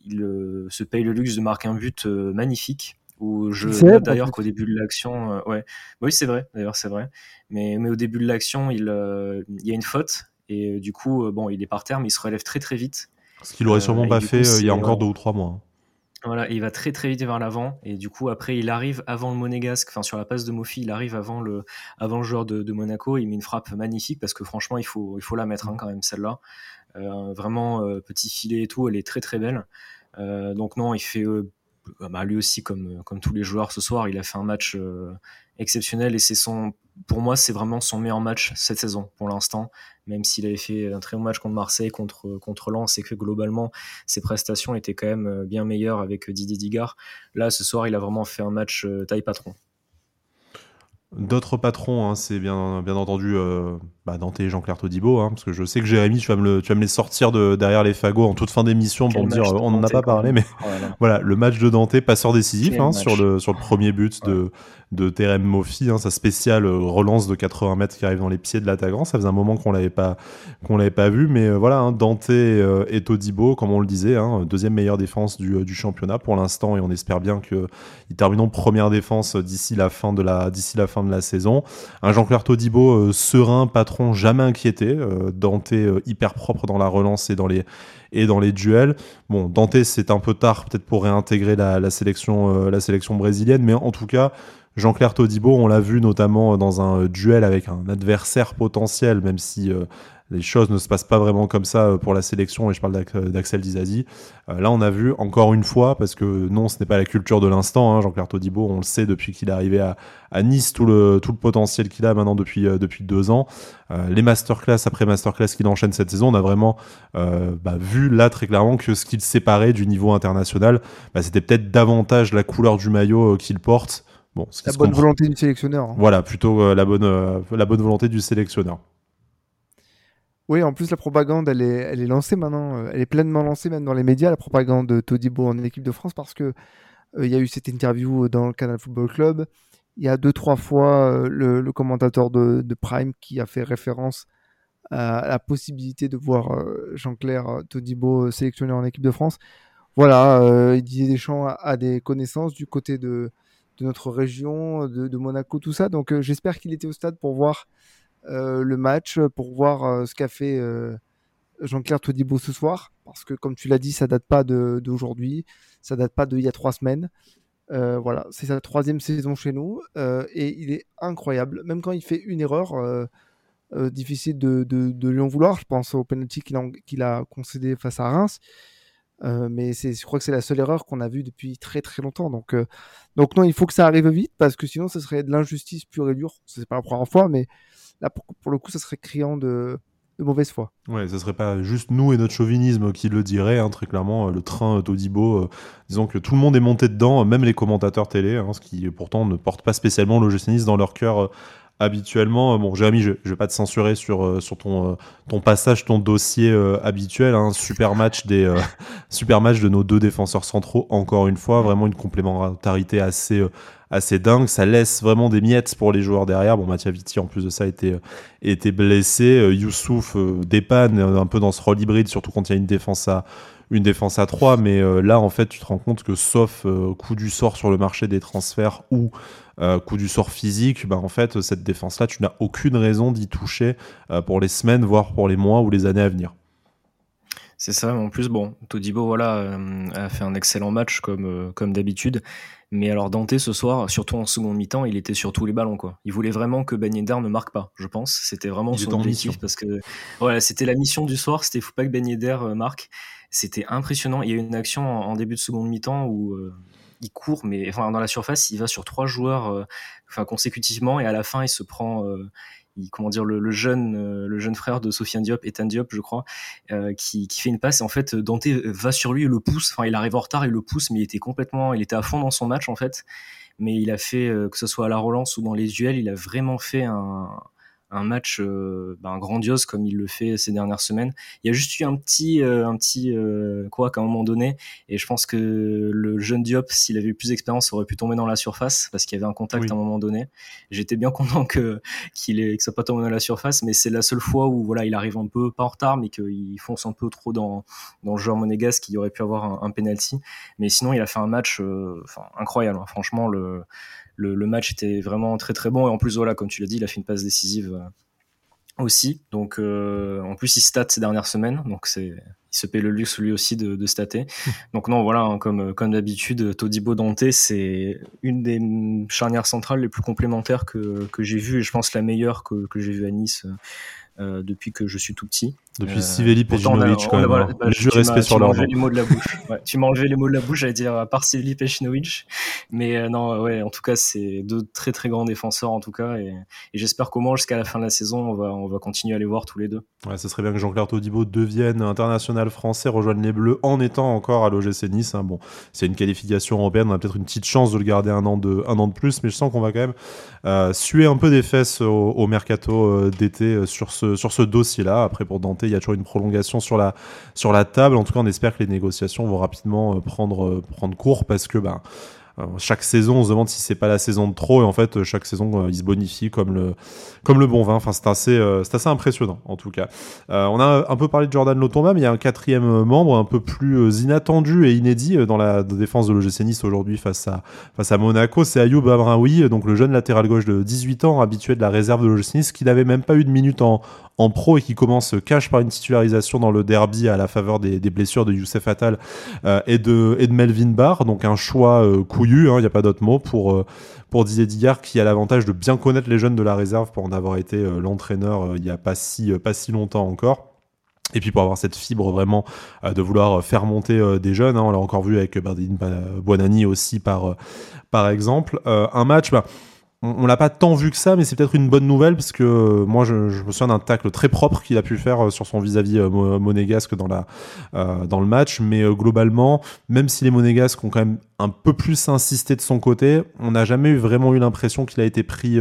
il se paye le luxe de marquer un but magnifique. Où je note d'ailleurs qu'au début de l'action, ouais, oui c'est vrai, d'ailleurs c'est vrai. Mais, mais au début de l'action, il, il y a une faute et du coup, bon, il est par terre, mais il se relève très très vite. Ce qu'il aurait sûrement pas fait il y a encore deux ou trois mois. Hein. Voilà, il va très très vite vers l'avant et du coup après il arrive avant le Monégasque, enfin sur la passe de Mofi, il arrive avant le avant le joueur de, Monaco, il met une frappe magnifique parce que franchement il faut il faut la mettre hein, quand même celle-là, euh, vraiment euh, petit filet et tout, elle est très très belle. Euh, donc non, il fait bah, lui aussi, comme, comme tous les joueurs ce soir, il a fait un match exceptionnel et pour moi, c'est vraiment son meilleur match cette saison pour l'instant. Même s'il avait fait un très bon match contre Marseille, contre, contre Lens et que globalement ses prestations étaient quand même bien meilleures avec Didier Digard. Là, ce soir, il a vraiment fait un match taille patron. D'autres patrons, hein, c'est bien, bien entendu euh, bah, Dante et Jean-Claire Todibo, hein, parce que je sais que Jérémy, tu vas me, le, tu vas me les sortir de derrière les fagots en toute fin d'émission pour me dire, on n'en a pas parlé, mais voilà. le match de Dante, passeur décisif hein, sur, le, sur le premier but de, de Terem Mofi, hein, sa spéciale euh, relance de 80 mètres qui arrive dans les pieds de l'attaquant. Ça faisait un moment qu'on l'avait pas qu'on l'avait pas vu, mais euh, voilà, Dante euh, et Todibo, comme on le disait, deuxième meilleure défense du, du championnat pour l'instant, et on espère bien que ils termineront première défense d'ici la fin de la d'ici la fin de la saison. Un Jean-Claire Todibo serein, patron, jamais inquiété. Dante hyper propre dans la relance et dans les duels. Bon, Dante, c'est un peu tard peut-être pour réintégrer la, sélection, brésilienne, mais en tout cas, Jean-Claire Todibo, on l'a vu notamment dans un duel avec un adversaire potentiel, même si euh, les choses ne se passent pas vraiment comme ça euh, pour la sélection, et je parle d'Axel Dizazi. Euh, là, on a vu encore une fois, parce que non, ce n'est pas la culture de l'instant, hein, Jean-Claire Todibo, on le sait depuis qu'il est arrivé à, Nice, tout le, tout le potentiel qu'il a maintenant depuis, depuis deux ans. les masterclass après masterclass qu'il enchaîne cette saison, on a vraiment bah, vu là très clairement que ce qu'il séparait du niveau international, bah, c'était peut-être davantage la couleur du maillot qu'il porte Bon, la bonne volonté du sélectionneur. Hein. Voilà, plutôt euh, la, bonne, euh, la bonne volonté du sélectionneur. Oui, en plus, la propagande, elle est, elle est lancée maintenant. Euh, elle est pleinement lancée, même dans les médias, la propagande de Todibo en équipe de France, parce que il y a eu cette interview dans le Canal Football Club. Il y a deux, trois fois le, commentateur de, Prime qui a fait référence à la possibilité de voir Jean-Claire Todibo sélectionné en équipe de France. Voilà, il disait des champs à, des connaissances du côté de, notre région, de, Monaco, tout ça. Donc euh, j'espère qu'il était au stade pour voir euh, le match, pour voir euh, ce qu'a fait Jean-Claire Todibo ce soir. Parce que comme tu l'as dit, ça date pas d'aujourd'hui, ça date pas d'il y a trois semaines. voilà, c'est sa troisième saison chez nous et il est incroyable. Même quand il fait une erreur, difficile de, de, lui en vouloir. Je pense au penalty qu'il a, a, concédé face à Reims. Euh, mais je crois que c'est la seule erreur qu'on a vue depuis très très longtemps. Donc, euh, donc non, il faut que ça arrive vite parce que sinon, ce serait de l'injustice pure et dure. C'est pas la première fois, mais là, pour, le coup, ça serait criant de, mauvaise foi. Ouais, ce serait pas juste nous et notre chauvinisme qui le dirait, hein, très clairement. Euh, le train Todibo, disons que tout le monde est monté dedans, même les commentateurs télé, hein, ce qui pourtant ne porte pas spécialement le dans leur cœur habituellement, euh, bon, Jérémy, je, je vais pas te censurer sur, euh, sur ton, euh, ton passage, ton dossier habituel. Hein, super match des super match de nos deux défenseurs centraux. Encore une fois, vraiment une complémentarité assez assez dingue. Ça laisse vraiment des miettes pour les joueurs derrière. Bon, Mathieu Vitti, en plus de ça, était, était blessé. Youssouf dépanne un peu dans ce rôle hybride, surtout quand il y a une défense à, une défense à 3. Mais là, en fait, tu te rends compte que sauf coup du sort sur le marché des transferts ou euh, coup du sort physique, bah, en fait, cette défense-là, tu n'as aucune raison d'y toucher euh, pour les semaines, voire pour les mois ou les années à venir. C'est ça, en plus, bon, Todibo voilà, euh, a fait un excellent match comme, comme d'habitude. Mais alors Dante ce soir, surtout en seconde mi-temps, il était sur tous les ballons quoi. Il voulait vraiment que Ben Yedder ne marque pas, je pense. C'était vraiment son objectif parce que voilà, c'était la mission du soir, c'était faut pas que Ben Yedder marque. C'était impressionnant. Il y a eu une action en, début de seconde mi-temps où il court, mais enfin, dans la surface, il va sur trois joueurs euh, enfin, consécutivement et à la fin, il se prend. Euh, il, comment dire le, jeune euh, le jeune frère de Sofiane Diop Ethan Diop je crois qui, qui, fait une passe et en fait Dante va sur lui et le pousse enfin il arrive en retard il le pousse mais il était complètement il était à fond dans son match en fait mais il a fait que ce soit à la relance ou dans les duels il a vraiment fait un, un match euh, ben, grandiose comme il le fait ces dernières semaines. Il y a juste eu un petit, euh, un petit euh, quoi qu'à un moment donné, et je pense que le jeune Diop, s'il avait eu plus d'expérience, aurait pu tomber dans la surface parce qu'il y avait un contact à un moment donné. J'étais bien content que qu'il ait que ça pas tombé dans la surface, mais c'est la seule fois où voilà, il arrive un peu pas en retard, mais qu'il fonce un peu trop dans dans le joueur monégasque, qui aurait pu avoir un, un penalty. Mais sinon, il a fait un match, enfin incroyable. Hein. Franchement, le le, match était vraiment très très bon. Et en plus, voilà, comme tu l'as dit, il a fait une passe décisive euh, aussi. Donc, euh, en plus, il stat ces dernières semaines. Donc, c'est se paye le luxe lui aussi de, de stater. Donc non, voilà, hein, comme, comme d'habitude, Todibo Dante, c'est une des charnières centrales les plus complémentaires que, que j'ai vues et je pense la meilleure que, que j'ai vue à Nice euh, depuis que je suis tout petit. Depuis euh, Sivelli Pejinovic, quand même. Hein. Bah, je respect sur leur les mots de la bouche. ouais, tu m'as enlevé les mots de la bouche, j'allais dire à part Sivelli Pejinovic. Mais euh, non, ouais, en tout cas, c'est deux très très grands défenseurs en tout cas. Et, et j'espère qu'au moins jusqu'à la fin de la saison, on va, on va continuer à les voir tous les deux. Ouais, ce serait bien que Jean-Claire Todibo devienne international français, rejoigne les Bleus en étant encore à l'OGC Nice. Hein. Bon, c'est une qualification européenne, on a peut-être une petite chance de le garder un an de, un an de plus, mais je sens qu'on va quand même euh, suer un peu des fesses au, mercato d'été sur ce, sur ce dossier-là. Après, pour Dante, il y a toujours une prolongation sur la, sur la table. En tout cas, on espère que les négociations vont rapidement euh, prendre, euh, prendre cours parce que ben, euh, chaque saison, on se demande si c'est pas la saison de trop, et en fait, chaque saison, il se bonifie comme le, comme le bon vin. Enfin, c'est assez, c'est assez impressionnant, en tout cas. on a un peu parlé de Jordan Lotomba, mais il y a un quatrième membre un peu plus inattendu et inédit dans la défense de l'OGC Nice aujourd'hui face à, face à Monaco. C'est Ayoub Amraoui, donc le jeune latéral gauche de 18 ans, habitué de la réserve de l'OGC Nice, qui n'avait même pas eu de minute en, en pro et qui commence cache par une titularisation dans le derby à la faveur des, blessures de Youssef Attal euh, et, de, Melvin Barr. Donc un choix euh, couillu, il hein, n'y a pas d'autre mot, pour, euh, pour Didier Digard qui a l'avantage de bien connaître les jeunes de la réserve pour en avoir été l'entraîneur il n'y a pas si, pas si longtemps encore. Et puis pour avoir cette fibre vraiment de vouloir faire monter des jeunes, hein, on l'a encore vu avec Bardine Buonani aussi par, par exemple. un match, bah, on, l'a pas tant vu que ça, mais c'est peut-être une bonne nouvelle parce que euh, moi je, me souviens d'un tacle très propre qu'il a pu faire euh, sur son vis-à-vis euh, monégasque dans, la, dans le match. Mais globalement, même si les monégasques ont quand même un peu plus insisté de son côté, on n'a jamais eu vraiment eu l'impression qu'il a été pris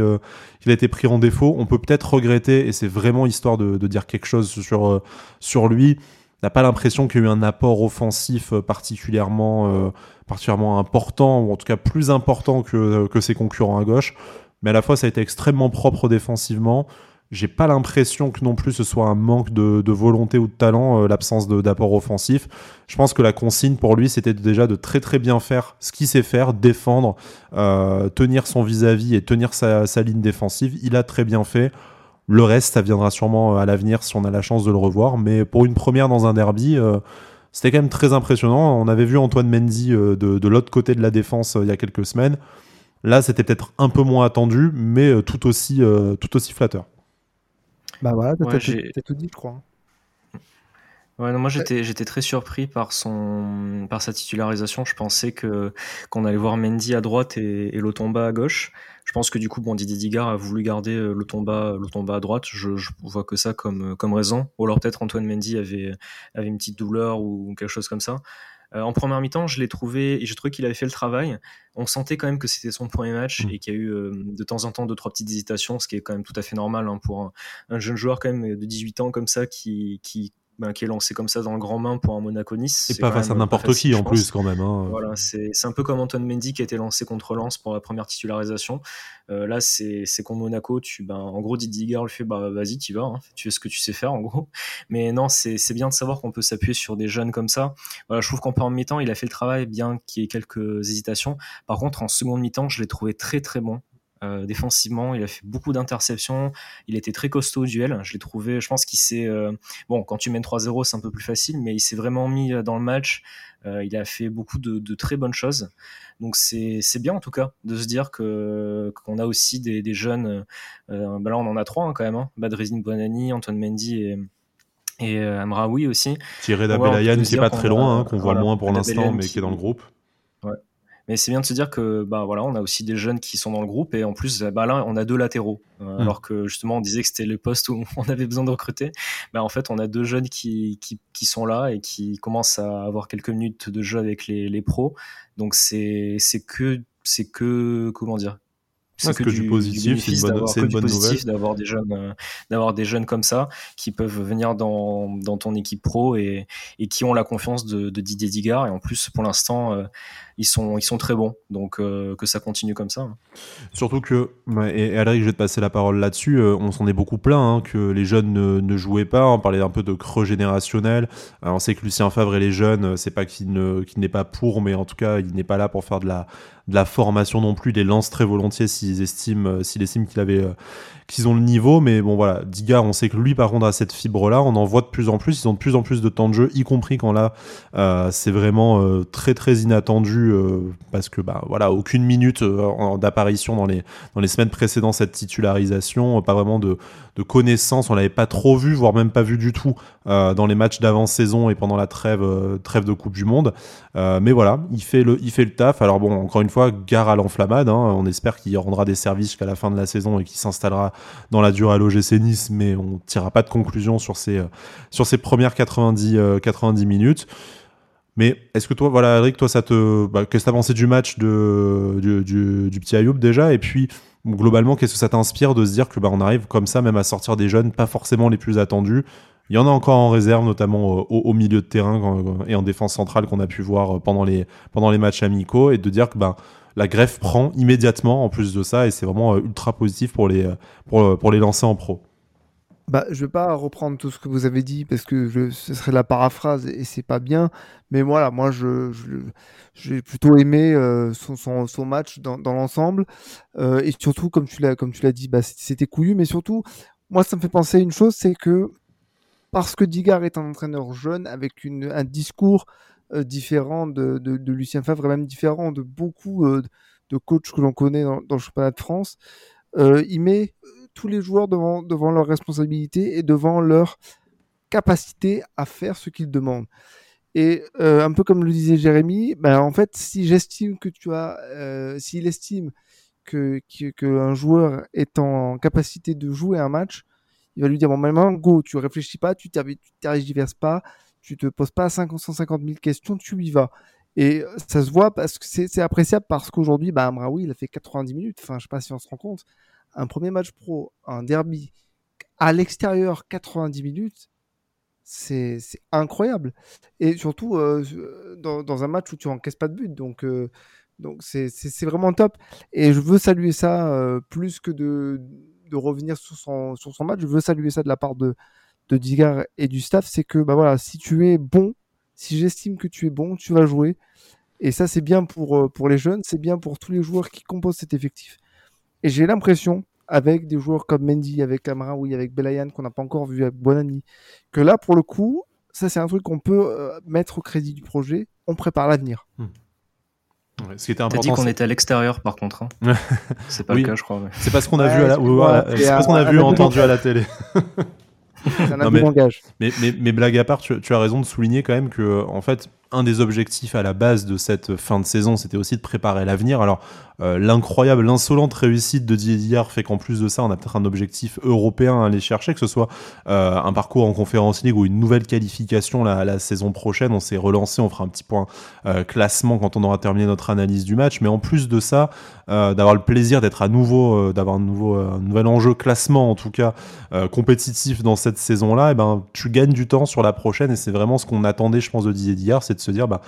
qu'il a été pris en défaut. On peut peut-être regretter, et c'est vraiment histoire de, de, dire quelque chose sur, sur lui n'a pas l'impression qu'il y a eu un apport offensif particulièrement particulièrement important, ou en tout cas plus important que, que ses concurrents à gauche. Mais à la fois, ça a été extrêmement propre défensivement. J'ai pas l'impression que non plus ce soit un manque de, volonté ou de talent, euh, l'absence d'apport offensif. Je pense que la consigne pour lui, c'était déjà de très très bien faire ce qu'il sait faire, défendre, euh, tenir son vis-à-vis et tenir sa, ligne défensive. Il a très bien fait. Le reste, ça viendra sûrement à l'avenir si on a la chance de le revoir. Mais pour une première dans un derby, euh, c'était quand même très impressionnant. On avait vu Antoine Mendy euh, de, l'autre côté de la défense euh, il y a quelques semaines. Là, c'était peut-être un peu moins attendu, mais euh, tout aussi, tout aussi flatteur. Bah voilà, t'as tout dit, je crois. Ouais, non, moi j'étais j'étais très surpris par son par sa titularisation. Je pensais que qu'on allait voir Mendy à droite et, et Lotomba à gauche. Je pense que du coup, bon, Didier Digard a voulu garder euh, le tomba, le tomba à droite. Je, je vois que ça comme, euh, comme raison. Ou alors peut-être Antoine Mendy avait, avait une petite douleur ou quelque chose comme ça. Euh, en première mi-temps, je l'ai trouvé et j'ai trouvé qu'il avait fait le travail. On sentait quand même que c'était son premier match mmh. et qu'il y a eu de temps en temps deux trois petites hésitations, ce qui est quand même tout à fait normal hein, pour un, un, jeune joueur quand même de 18 ans comme ça qui, qui ben, qui est lancé comme ça dans le grand main pour un Monaco Nice. C'est pas face à n'importe qui en plus quand même. Hein. Voilà, c'est un peu comme Antoine Mendy qui a été lancé contre Lens pour la première titularisation. Euh, là, c'est contre Monaco. Tu, ben, en gros, Didier Gare lui fait bah, vas-y, tu vas, hein. tu fais ce que tu sais faire en gros. Mais non, c'est bien de savoir qu'on peut s'appuyer sur des jeunes comme ça. Voilà, je trouve qu'en première mi-temps, il a fait le travail, bien qu'il y ait quelques hésitations. Par contre, en seconde mi-temps, je l'ai trouvé très très bon. Euh, défensivement, il a fait beaucoup d'interceptions. Il était très costaud au duel. Je l'ai trouvé, je pense qu'il s'est. Euh, bon, quand tu mènes 3-0, c'est un peu plus facile, mais il s'est vraiment mis euh, dans le match. il a fait beaucoup de, très bonnes choses. Donc c'est bien en tout cas de se dire que qu'on a aussi des, jeunes. Bah là, on en a trois hein, quand même hein. Badrezine Bonani, Antoine Mendy et. Et Amraoui aussi. Thierry Dabelayan, qui est pas très loin, hein, qu'on voit moins pour l'instant, mais qui est dans le groupe. Mais c'est bien de se dire que bah voilà, on a aussi des jeunes qui sont dans le groupe et en plus bah là on a deux latéraux. Euh, mm. Alors que justement on disait que c'était le poste où on avait besoin de recruter. Bah en fait on a deux jeunes qui, qui, qui sont là et qui commencent à avoir quelques minutes de jeu avec les, les pros. Donc c'est que c'est que comment dire? C'est que, du, positif, c'est une bonne, une bonne nouvelle. D'avoir des jeunes, euh, d'avoir des jeunes comme ça qui peuvent venir dans, dans ton équipe pro et, et qui ont la confiance de, de Didier Digard. Et en plus, pour l'instant, euh, ils sont, ils sont très bons. Donc euh, que ça continue comme ça. Hein. Surtout que, et, Alric, je vais te passer la parole là-dessus. on s'en est beaucoup plaint hein, que les jeunes ne, ne, jouaient pas. On parlait un peu de creux générationnel. on sait que Lucien Favre et les jeunes, c'est pas qu'il n'est pas pour, mais en tout cas, il n'est pas là pour faire de la de la formation non plus. Il les lance très volontiers s'ils estiment, s'il estime qu'il avait qu'ils ont le niveau, mais bon voilà, Diga, on sait que lui par contre a cette fibre-là, on en voit de plus en plus, ils ont de plus en plus de temps de jeu, y compris quand là euh, c'est vraiment euh, très très inattendu euh, parce que bah voilà, aucune minute d'apparition dans les dans les semaines précédant cette titularisation, pas vraiment de, de connaissances, on l'avait pas trop vu, voire même pas vu du tout dans les matchs d'avant-saison et pendant la trêve trêve de Coupe du Monde. mais voilà, il fait le il fait le taf. Alors bon, encore une fois, gare à l'enflammade, hein, on espère qu'il rendra des services jusqu'à la fin de la saison et qu'il s'installera dans la durée à l'OGC Nice, mais on tirera pas de conclusion sur ces, euh, sur ces premières 90, 90 euh, minutes. Mais est-ce que toi, voilà, Eric, toi, ça te, bah, qu'est-ce que t'as pensé du match de, du, du, petit Ayoub déjà? Et puis, globalement, qu'est-ce que ça t'inspire de se dire que bah, on arrive comme ça, même à sortir des jeunes pas forcément les plus attendus? Il y en a encore en réserve, notamment euh, au, milieu de terrain et en défense centrale qu'on a pu voir pendant les, pendant les matchs amicaux, et de dire que bah, la greffe prend immédiatement en plus de ça et c'est vraiment euh, ultra positif pour les, euh, pour, euh, pour les lancer en pro. Bah, je vais pas reprendre tout ce que vous avez dit parce que ce serait la paraphrase et c'est pas bien. Mais voilà, moi, j'ai plutôt aimé son, son, match dans, l'ensemble. et surtout, comme tu l'as, comme tu l'as dit, bah, c'était couillu. Mais surtout, moi, ça me fait penser à une chose, c'est que parce que Digard est un entraîneur jeune avec un discours euh, différent de, de, Lucien Favre et même différent de beaucoup euh, de coachs que l'on connaît dans, le championnat de France. Euh, il met tous les joueurs devant, devant leurs responsabilités et devant leur capacité à faire ce qu'ils demandent. Et un peu comme le disait Jérémy, ben en fait, si j'estime que tu as, s'il estime que, que, un joueur est en capacité de jouer un match, il va lui dire bon maintenant go, tu réfléchis pas, tu diverses pas, tu te poses pas 550 000 questions, tu y vas. Et ça se voit parce que c'est appréciable parce qu'aujourd'hui, bah, Amraoui, il a fait 90 minutes. Enfin, je sais pas si on se rend compte. Un premier match pro, un derby, à l'extérieur, 90 minutes, c'est incroyable. Et surtout, euh, dans, un match où tu encaisses pas de but. Donc, euh, c'est vraiment top. Et je veux saluer ça euh, plus que de, revenir sur son, match. Je veux saluer ça de la part de, de Digar et du staff, c'est que bah voilà, si tu es bon, si j'estime que tu es bon, tu vas jouer. Et ça, c'est bien pour les jeunes, c'est bien pour tous les joueurs qui composent cet effectif. Et j'ai l'impression, avec des joueurs comme Mendy, avec oui, avec Belayan, qu'on n'a pas encore vu avec Bonani, que là, pour le coup, ça, c'est un truc qu'on peut euh, mettre au crédit du projet. On prépare l'avenir. Hmm. ce qui était important. T'as dit qu'on était à l'extérieur, par contre. Hein. c'est pas le cas, je crois. C'est pas ce qu'on a vu, à qu'on a vu, entendu à la télé. C'est un mais, langage. Mais, mais, mais, blague à part, tu, tu, as raison de souligner quand même que, en fait, un des objectifs à la base de cette fin de saison, c'était aussi de préparer l'avenir. Alors, euh, l'incroyable, l'insolente réussite de Didier fait qu'en plus de ça, on a peut-être un objectif européen à aller chercher, que ce soit euh, un parcours en Conférence League ou une nouvelle qualification la, saison prochaine. On s'est relancé, on fera un petit point euh, classement quand on aura terminé notre analyse du match. Mais en plus de ça, d'avoir le plaisir d'être à nouveau, d'avoir un nouveau, nouvel enjeu classement en tout cas compétitif dans cette saison-là, et eh ben tu gagnes du temps sur la prochaine et c'est vraiment ce qu'on attendait, je pense, de Didier c'est se dire, bah,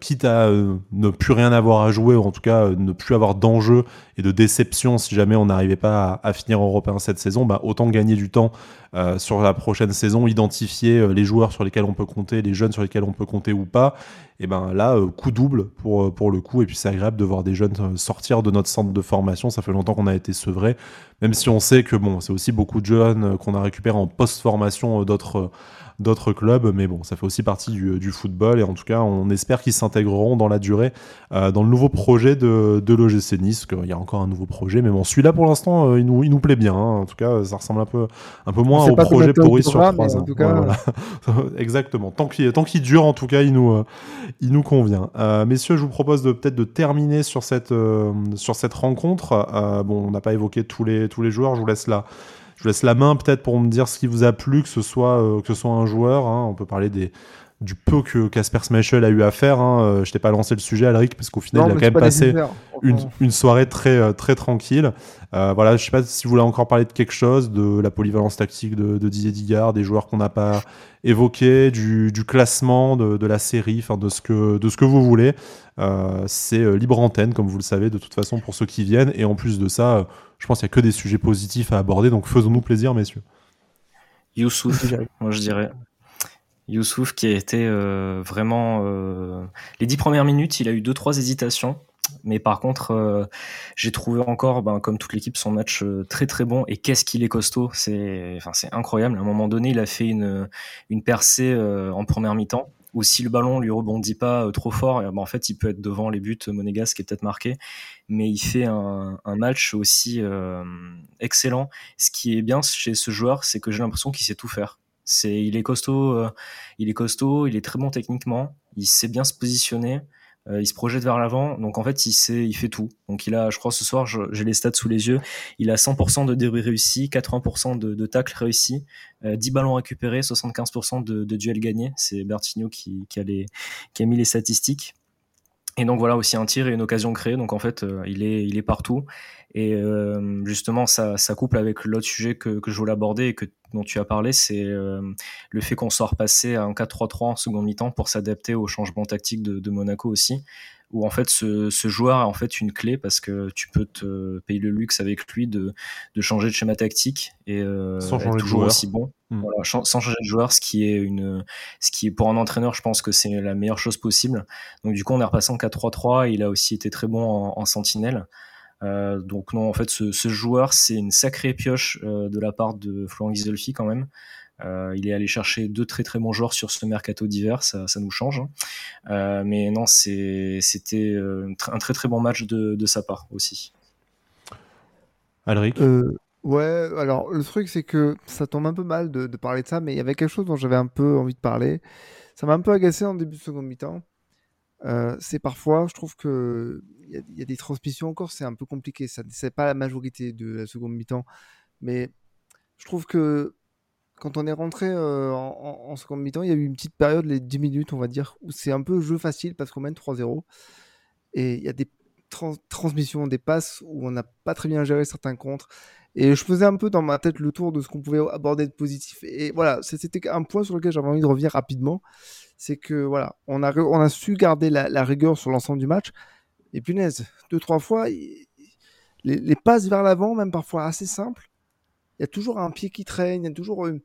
quitte à ne plus rien avoir à jouer ou en tout cas ne plus avoir d'enjeux et de déception si jamais on n'arrivait pas à, finir européen cette saison, bah, autant gagner du temps euh, sur la prochaine saison, identifier euh, les joueurs sur lesquels on peut compter, les jeunes sur lesquels on peut compter ou pas. Et ben là, euh, coup double pour, pour le coup. Et puis c'est agréable de voir des jeunes sortir de notre centre de formation. Ça fait longtemps qu'on a été sevrés, même si on sait que bon, c'est aussi beaucoup de jeunes qu'on a récupérés en post-formation d'autres d'autres clubs, mais bon, ça fait aussi partie du, football et en tout cas, on espère qu'ils s'intégreront dans la durée euh, dans le nouveau projet de, de l'OGC Nice, qu'il y a encore un nouveau projet, mais bon, celui-là pour l'instant, euh, il, nous, il nous plaît bien. Hein. En tout cas, ça ressemble un peu, un peu moins au projet pourri sur trois ans. Exactement. Tant qu'il tant qu'il dure, en tout cas, il nous, euh, il nous convient. messieurs, je vous propose de peut-être de terminer sur cette, sur cette rencontre. bon, on n'a pas évoqué tous les, tous les joueurs. Je vous laisse là. Je vous laisse la main peut-être pour me dire ce qui vous a plu, que ce soit, euh, que ce soit un joueur. Hein. On peut parler des, du peu que Casper Schmeichel a eu à faire. Hein. Euh, je t'ai pas lancé le sujet, Alric, parce qu'au final, il a quand même passé une, une, soirée très, euh, très tranquille. Euh, voilà, je sais pas si vous voulez encore parler de quelque chose, de la polyvalence tactique de, de Didier Digard, des joueurs qu'on n'a pas évoqués, du, du classement de, de, la série, enfin de ce que de ce que vous voulez. Euh, c'est libre antenne, comme vous le savez, de toute façon pour ceux qui viennent. Et en plus de ça, je pense qu'il n'y a que des sujets positifs à aborder. Donc faisons-nous plaisir, messieurs. Youssouf, moi je dirais. Youssouf qui a été euh, vraiment... Euh, les dix premières minutes, il a eu deux, trois hésitations. Mais par contre, euh, j'ai trouvé encore, ben, comme toute l'équipe, son match très très bon. Et qu'est-ce qu'il est costaud C'est, incroyable. À un moment donné, il a fait une, percée en première mi-temps. Ou si le ballon lui rebondit pas trop fort, ben, en fait, il peut être devant les buts monégasques qui est peut-être marqué. Mais il fait un match aussi excellent. Ce qui est bien chez ce joueur, c'est que j'ai l'impression qu'il sait tout faire. C'est, il est costaud, il est costaud, il est très bon techniquement, il sait bien se positionner. Euh, il se projette vers l'avant, donc en fait il fait tout. Donc il a, je crois ce soir, j'ai les stats sous les yeux, il a 100% de débris réussis, 80% de, tacles réussis, 10 euh, ballons récupérés, 75% de, duels gagnés. C'est Bertigno qui, qui a mis les statistiques. Et donc voilà aussi un tir et une occasion créée. Donc en fait, euh, il est, partout. Et euh, justement, ça, ça, couple avec l'autre sujet que, je voulais aborder et dont tu as parlé, c'est euh, le fait qu'on soit repassé à un 4-3-3 en seconde mi-temps pour s'adapter au changement tactique de, de, Monaco aussi, où en fait ce, ce, joueur a en fait une clé parce que tu peux te payer le luxe avec lui de, de changer de schéma tactique et euh, sans changer toujours de aussi bon. Mmh. Voilà, sans changer de joueur, ce qui est une, ce qui est pour un entraîneur, je pense que c'est la meilleure chose possible. Donc du coup, on est repassé en 4-3-3. Il a aussi été très bon en, en sentinelle. Euh, donc non, en fait, ce, ce joueur, c'est une sacrée pioche euh, de la part de Florent Ghisolfi quand même. Euh, il est allé chercher deux très très bons joueurs sur ce mercato d'hiver, ça, ça, nous change. Hein. Euh, mais non, c'était un très très bon match de, de sa part aussi. Alric? Ouais, alors le truc c'est que ça tombe un peu mal de, de, parler de ça, mais il y avait quelque chose dont j'avais un peu envie de parler. Ça m'a un peu agacé en début de seconde mi-temps. Euh, c'est parfois, je trouve que il y, y, a des transmissions encore, c'est un peu compliqué. Ça, c'est pas la majorité de la seconde mi-temps, mais je trouve que quand on est rentré euh, en, en, seconde mi-temps, il y a eu une petite période, les 10 minutes, on va dire, où c'est un peu jeu facile parce qu'on mène 3-0. Et il y a des trans transmissions, des passes où on n'a pas très bien géré certains contres. Et je faisais un peu dans ma tête le tour de ce qu'on pouvait aborder de positif. Et voilà, c'était un point sur lequel j'avais envie de revenir rapidement. C'est que voilà, on a, on a su garder la, la rigueur sur l'ensemble du match. Et punaise, deux, trois fois, les, les passes vers l'avant, même parfois assez simples, il y a toujours un pied qui traîne, il y a toujours une,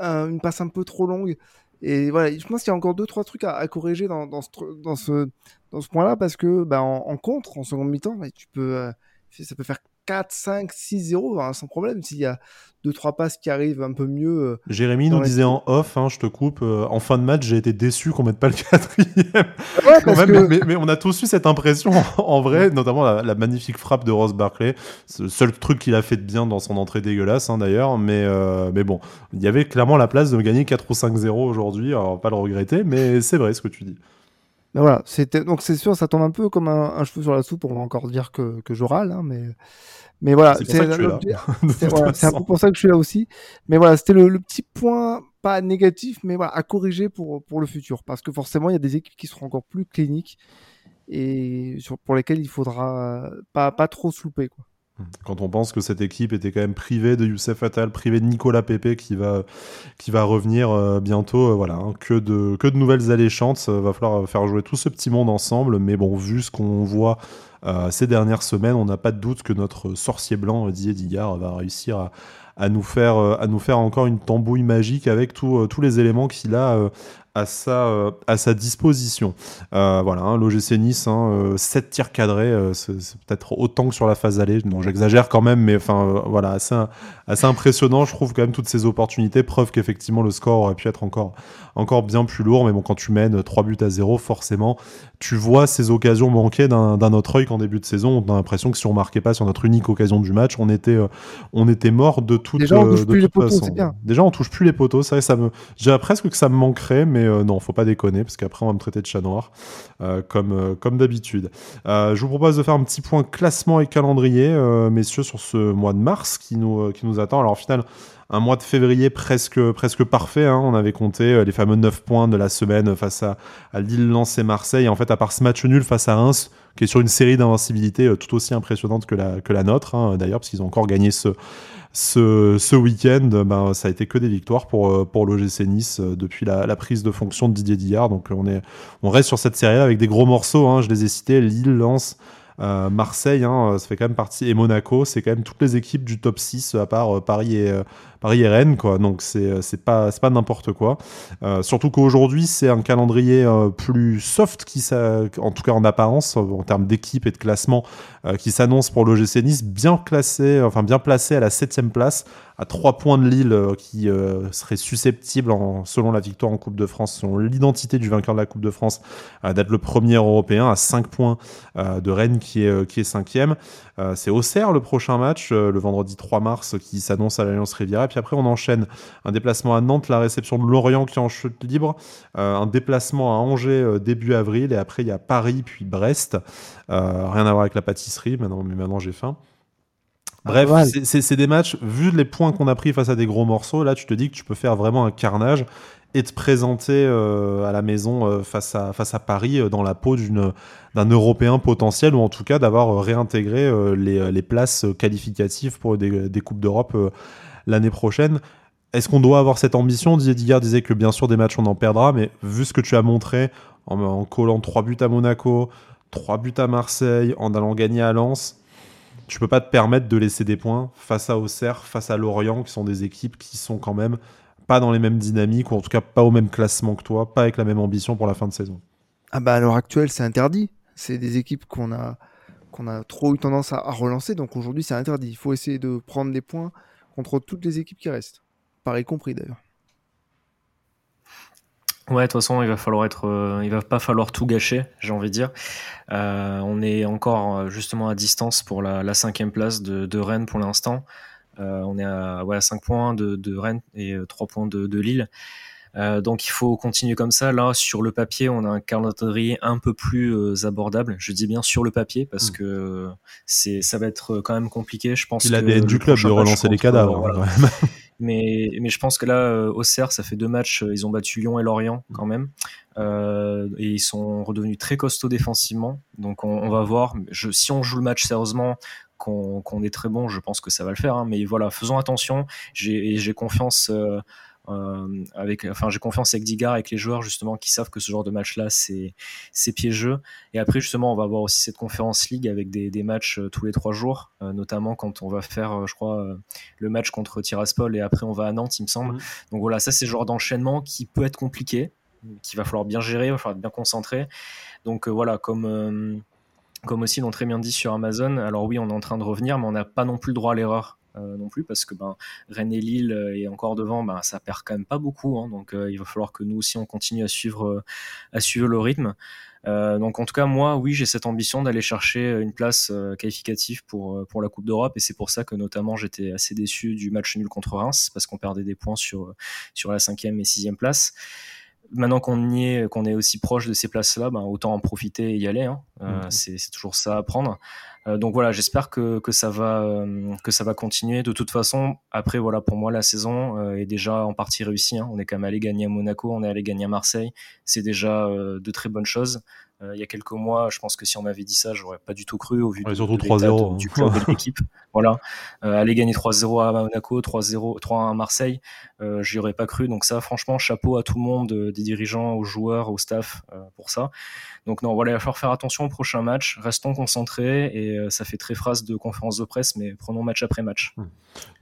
une passe un peu trop longue. Et voilà, je pense qu'il y a encore deux, trois trucs à, corriger dans, ce, dans ce, dans ce point-là, parce que bah, en, contre, en seconde mi-temps, tu peux, euh, ça peut faire 4, 5, 6, 0 hein, sans problème s'il y a deux trois passes qui arrivent un peu mieux. Euh, Jérémy nous disait en off, hein, je te coupe, euh, en fin de match j'ai été déçu qu'on mette pas le quatrième. Ouais, Quand même, que... mais, mais, on a tous eu cette impression en vrai, notamment la, la magnifique frappe de Ross Barclay. C'est le seul truc qu'il a fait de bien dans son entrée dégueulasse hein, d'ailleurs, mais, euh, mais bon, il y avait clairement la place de gagner 4 ou 5-0 aujourd'hui, alors pas le regretter, mais c'est vrai ce que tu dis. Mais voilà, c'était donc c'est sûr, ça tombe un peu comme un, un, cheveu sur la soupe. On va encore dire que, que je râle, hein, mais mais voilà, c'est un peu pour ça que je suis là aussi. Mais voilà, c'était le, le, petit point pas négatif, mais voilà à corriger pour pour le futur, parce que forcément il y a des équipes qui seront encore plus cliniques et sur, pour lesquelles il faudra pas pas trop se louper quoi. Quand on pense que cette équipe était quand même privée de Youssef Attal, privée de Nicolas Pepe qui va, qui revenir euh, bientôt, euh, voilà, hein, que, de, nouvelles alléchantes. Il va falloir faire jouer tout ce petit monde ensemble. Mais bon, vu ce qu'on voit euh, ces dernières semaines, on n'a pas de doute que notre sorcier blanc, Didier Digard, va réussir à, à nous faire à nous faire encore une tambouille magique avec tous les éléments qu'il a à sa, euh, à sa disposition. Euh, voilà, hein, l'OGC Nice, hein, 7 euh, tirs cadrés, c'est peut-être autant que sur la phase allée. Non, j'exagère quand même, mais enfin, voilà, assez, assez impressionnant. Je trouve quand même toutes ces opportunités, preuve qu'effectivement le score aurait pu être encore, encore bien plus lourd. Mais bon, quand tu mènes 3 buts à 0, forcément, tu vois ces occasions manquer d'un autre œil qu'en début de saison. On a l'impression que si on marquait pas sur notre unique occasion du match, on était, on était mort de toute, Déjà, on touche de plus toute les poteaux, façon. bien. Déjà, on touche plus les poteaux. Ça, ça me, je dirais presque que ça me manquerait, mais euh, non, faut pas déconner, parce qu'après, on va me traiter de chat noir, euh, comme, euh, comme d'habitude. je vous propose de faire un petit point classement et calendrier, messieurs, sur ce mois de mars qui nous, attend. Alors, au final, un mois de février presque, presque parfait. Hein. On avait compté les fameux 9 points de la semaine face à, à Lille, Lens et Marseille. Et en fait, à part ce match nul face à Reims, qui est sur une série d'invincibilité tout aussi impressionnante que la, que la nôtre, hein, d'ailleurs, parce qu'ils ont encore gagné ce, ce, ce week-end, ben, ça a été que des victoires pour, pour l'OGC Nice depuis la, la, prise de fonction de Didier Dillard. Donc on, est, on reste sur cette série avec des gros morceaux. Hein. Je les ai cités Lille, Lens. Euh, Marseille, hein, ça fait quand même partie, et Monaco, c'est quand même toutes les équipes du top 6, à part euh, Paris, et, euh, Paris et Rennes, quoi. Donc c'est c'est pas c'est pas n'importe quoi. surtout qu'aujourd'hui c'est un calendrier plus soft qui en tout cas en apparence en termes d'équipe et de classement qui s'annonce pour l'OGC Nice, bien classé, enfin bien placé à la septième place à 3 points de Lille euh, qui euh, serait susceptible, selon la victoire en Coupe de France, selon l'identité du vainqueur de la Coupe de France, euh, d'être le premier européen, à 5 points de Rennes qui est, qui est cinquième. C'est Auxerre le prochain match, le vendredi 3 mars, qui s'annonce à l'Alliance Riviera. Et puis après, on enchaîne un déplacement à Nantes, la réception de Lorient qui est en chute libre, un déplacement à Angers début avril, et après, il y a Paris, puis Brest. rien à voir avec la pâtisserie, mais maintenant j'ai faim. Bref, c'est des matchs, vu les points qu'on a pris face à des gros morceaux, là tu te dis que tu peux faire vraiment un carnage et te présenter euh, à la maison euh, face, à, face à Paris euh, dans la peau d'un Européen potentiel ou en tout cas d'avoir réintégré les, les, places qualificatives pour des, des Coupes d'Europe l'année prochaine. Est-ce qu'on doit avoir cette ambition? Didier Digard disait que bien sûr des matchs on en perdra, mais vu ce que tu as montré en, en collant 3 buts à Monaco, 3 buts à Marseille, en allant gagner à Lens, tu peux pas te permettre de laisser des points face à Auxerre, face à Lorient, qui sont des équipes qui sont quand même pas dans les mêmes dynamiques, ou en tout cas pas au même classement que toi, pas avec la même ambition pour la fin de saison. Ah bah à l'heure actuelle, c'est interdit. C'est des équipes qu'on a, qu'on a trop eu tendance à, relancer, donc aujourd'hui c'est interdit. Il faut essayer de prendre des points contre toutes les équipes qui restent. Pareil compris d'ailleurs. Ouais, de toute façon, il va falloir être, euh, il va pas falloir tout gâcher, j'ai envie de dire. Euh, on est encore euh, justement à distance pour la, cinquième place de, Rennes pour l'instant. on est à, ouais, 5 points de, Rennes et 3 points de, Lille. donc il faut continuer comme ça. Là, sur le papier, on a un calendrier un peu plus abordable. Je dis bien sur le papier parce hmm. que c'est, ça va être quand même compliqué. Je pense. Il a du club de relancer les cadavres. Hein, mais, je pense que là, euh, Auxerre, ça fait deux matchs, euh, ils ont battu Lyon et Lorient quand même. Euh, et ils sont redevenus très costauds défensivement. Donc on, va voir. Si on joue le match sérieusement, qu'on est très bon, je pense que ça va le faire. Hein. Mais voilà, faisons attention. J'ai confiance. Avec, enfin, j'ai confiance avec Digard, avec les joueurs justement qui savent que ce genre de match-là, c'est, c'est piégeux. Et après, justement, on va avoir aussi cette conférence ligue avec des, des matchs euh, tous les trois jours, euh, notamment quand on va faire, je crois, le match contre Tiraspol et après on va à Nantes, il me semble. Mmh. Donc voilà, ça, c'est le genre d'enchaînement qui peut être compliqué, qu'il va falloir bien gérer, il va falloir être bien concentré. Donc voilà, comme comme aussi l'ont très bien dit sur Amazon, alors oui, on est en train de revenir, mais on n'a pas non plus le droit à l'erreur. Euh, non plus parce que ben, Rennes et Lille euh, et encore devant, ben, ça perd quand même pas beaucoup. Hein, donc euh, il va falloir que nous aussi on continue à suivre, à suivre le rythme. donc en tout cas moi oui j'ai cette ambition d'aller chercher une place qualificative pour, pour la Coupe d'Europe et c'est pour ça que notamment j'étais assez déçu du match nul contre Reims parce qu'on perdait des points sur, sur la cinquième et sixième place maintenant qu'on y est, qu'on est aussi proche de ces places-là, ben, autant en profiter et y aller. Hein. Euh, mhm. C'est toujours ça à prendre. Euh, donc voilà, j'espère que, que ça va euh, que ça va continuer. De toute façon, après voilà, pour moi la saison est déjà en partie réussie. Hein. On est quand même allé gagner à Monaco, on est allé gagner à Marseille. C'est déjà de très bonnes choses. Il y a quelques mois, je pense que si on m'avait dit ça, j'aurais pas du tout cru au vu de, surtout 3 -0, du club de l'équipe. Voilà, aller gagner 3-0 à Monaco, 3-0, 3 à Marseille, euh, j'y aurais pas cru. Donc ça, franchement, chapeau à tout le monde, euh, des dirigeants, aux joueurs, au staff euh, pour ça. Donc non, voilà, il va falloir faire attention au prochain match. Restons concentrés et ça fait très phrase de conférence de presse, mais prenons match après match. Mmh.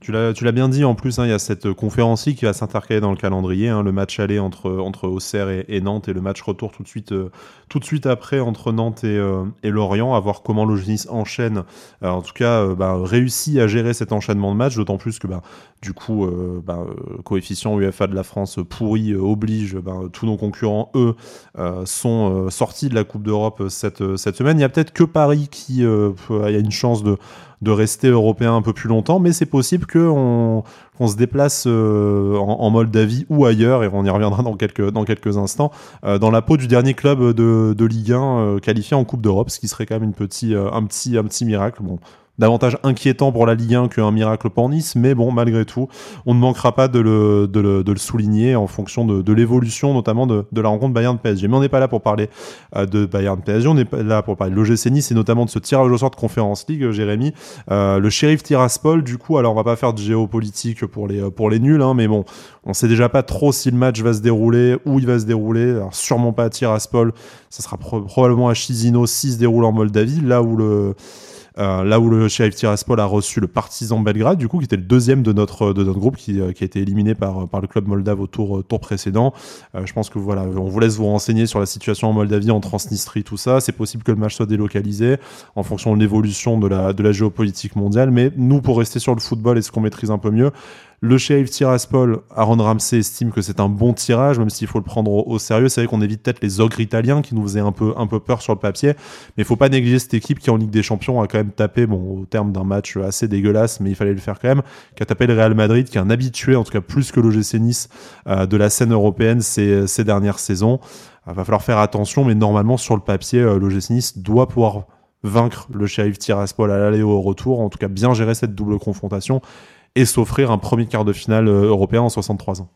Tu l'as bien dit en plus, hein, il y a cette conférence qui va s'intercaler dans le calendrier, hein, le match aller entre, entre Auxerre et, Nantes et le match retour tout de suite, tout de suite après entre Nantes et, et Lorient, à voir comment l'Ogis enchaîne, en tout cas bah, réussit à gérer cet enchaînement de matchs, d'autant plus que bah, du coup, bah, coefficient UEFA de la France pourri euh, oblige, tous nos concurrents, eux, euh, sont euh, sortis de la Coupe d'Europe cette, semaine. Il y a peut-être que Paris qui a une chance de, rester européen un peu plus longtemps, mais c'est possible qu'on se déplace en, Moldavie ou ailleurs, et on y reviendra dans quelques, instants, dans la peau du dernier club de, Ligue 1 qualifié en Coupe d'Europe, ce qui serait quand même un, petit, petit miracle. Davantage inquiétant pour la Ligue 1 qu'un miracle pour Nice, mais bon, malgré tout, on ne manquera pas de le, souligner en fonction de, l'évolution, notamment de, la rencontre Bayern-PSG. Mais on n'est pas là pour parler euh, de Bayern-PSG, on est là pour parler de l'OGC Nice et notamment de ce tirage au sort de Conférence League, euh, Jérémy. Euh, le shérif Tiraspol, du coup, alors on va pas faire de géopolitique pour les, nuls, hein, mais bon, on sait déjà pas trop si le match va se dérouler, où il va se dérouler, sûrement pas à Tiraspol, ça sera probablement à Chisinau si se déroule en Moldavie, là où le là où le Sheriff Tiraspol a reçu le Partizan Belgrade, du coup, qui était le deuxième de notre, de notre groupe, qui, qui a été éliminé par, par le club moldave au tour, tour précédent. je pense que voilà, vous laisse vous renseigner sur la situation en Moldavie, en Transnistrie, tout ça. C'est possible que le match soit délocalisé en fonction de l'évolution de la, de la géopolitique mondiale. Mais nous, pour rester sur le football et ce qu'on maîtrise un peu mieux, le shérif Tiraspol, Aaron Ramsey estime que c'est un bon tirage, même s'il faut le prendre au, sérieux. C'est vrai qu'on évite peut-être les ogres italiens qui nous faisaient un peu, un peu peur sur le papier. Mais il faut pas négliger cette équipe qui, en Ligue des Champions, a quand même tapé, bon, au terme d'un match assez dégueulasse, mais il fallait le faire quand même, qui a tapé le Real Madrid, qui est un habitué, en tout cas plus que l'OGC Nice, euh, de la scène européenne ces, dernières saisons. Il va falloir faire attention, mais normalement, sur le papier, euh, l'OGC Nice doit pouvoir vaincre le shérif Tiraspol à l'aller ou au retour, en tout cas bien gérer cette double confrontation et s'offrir un premier quart de finale euh, européen en 63 ans.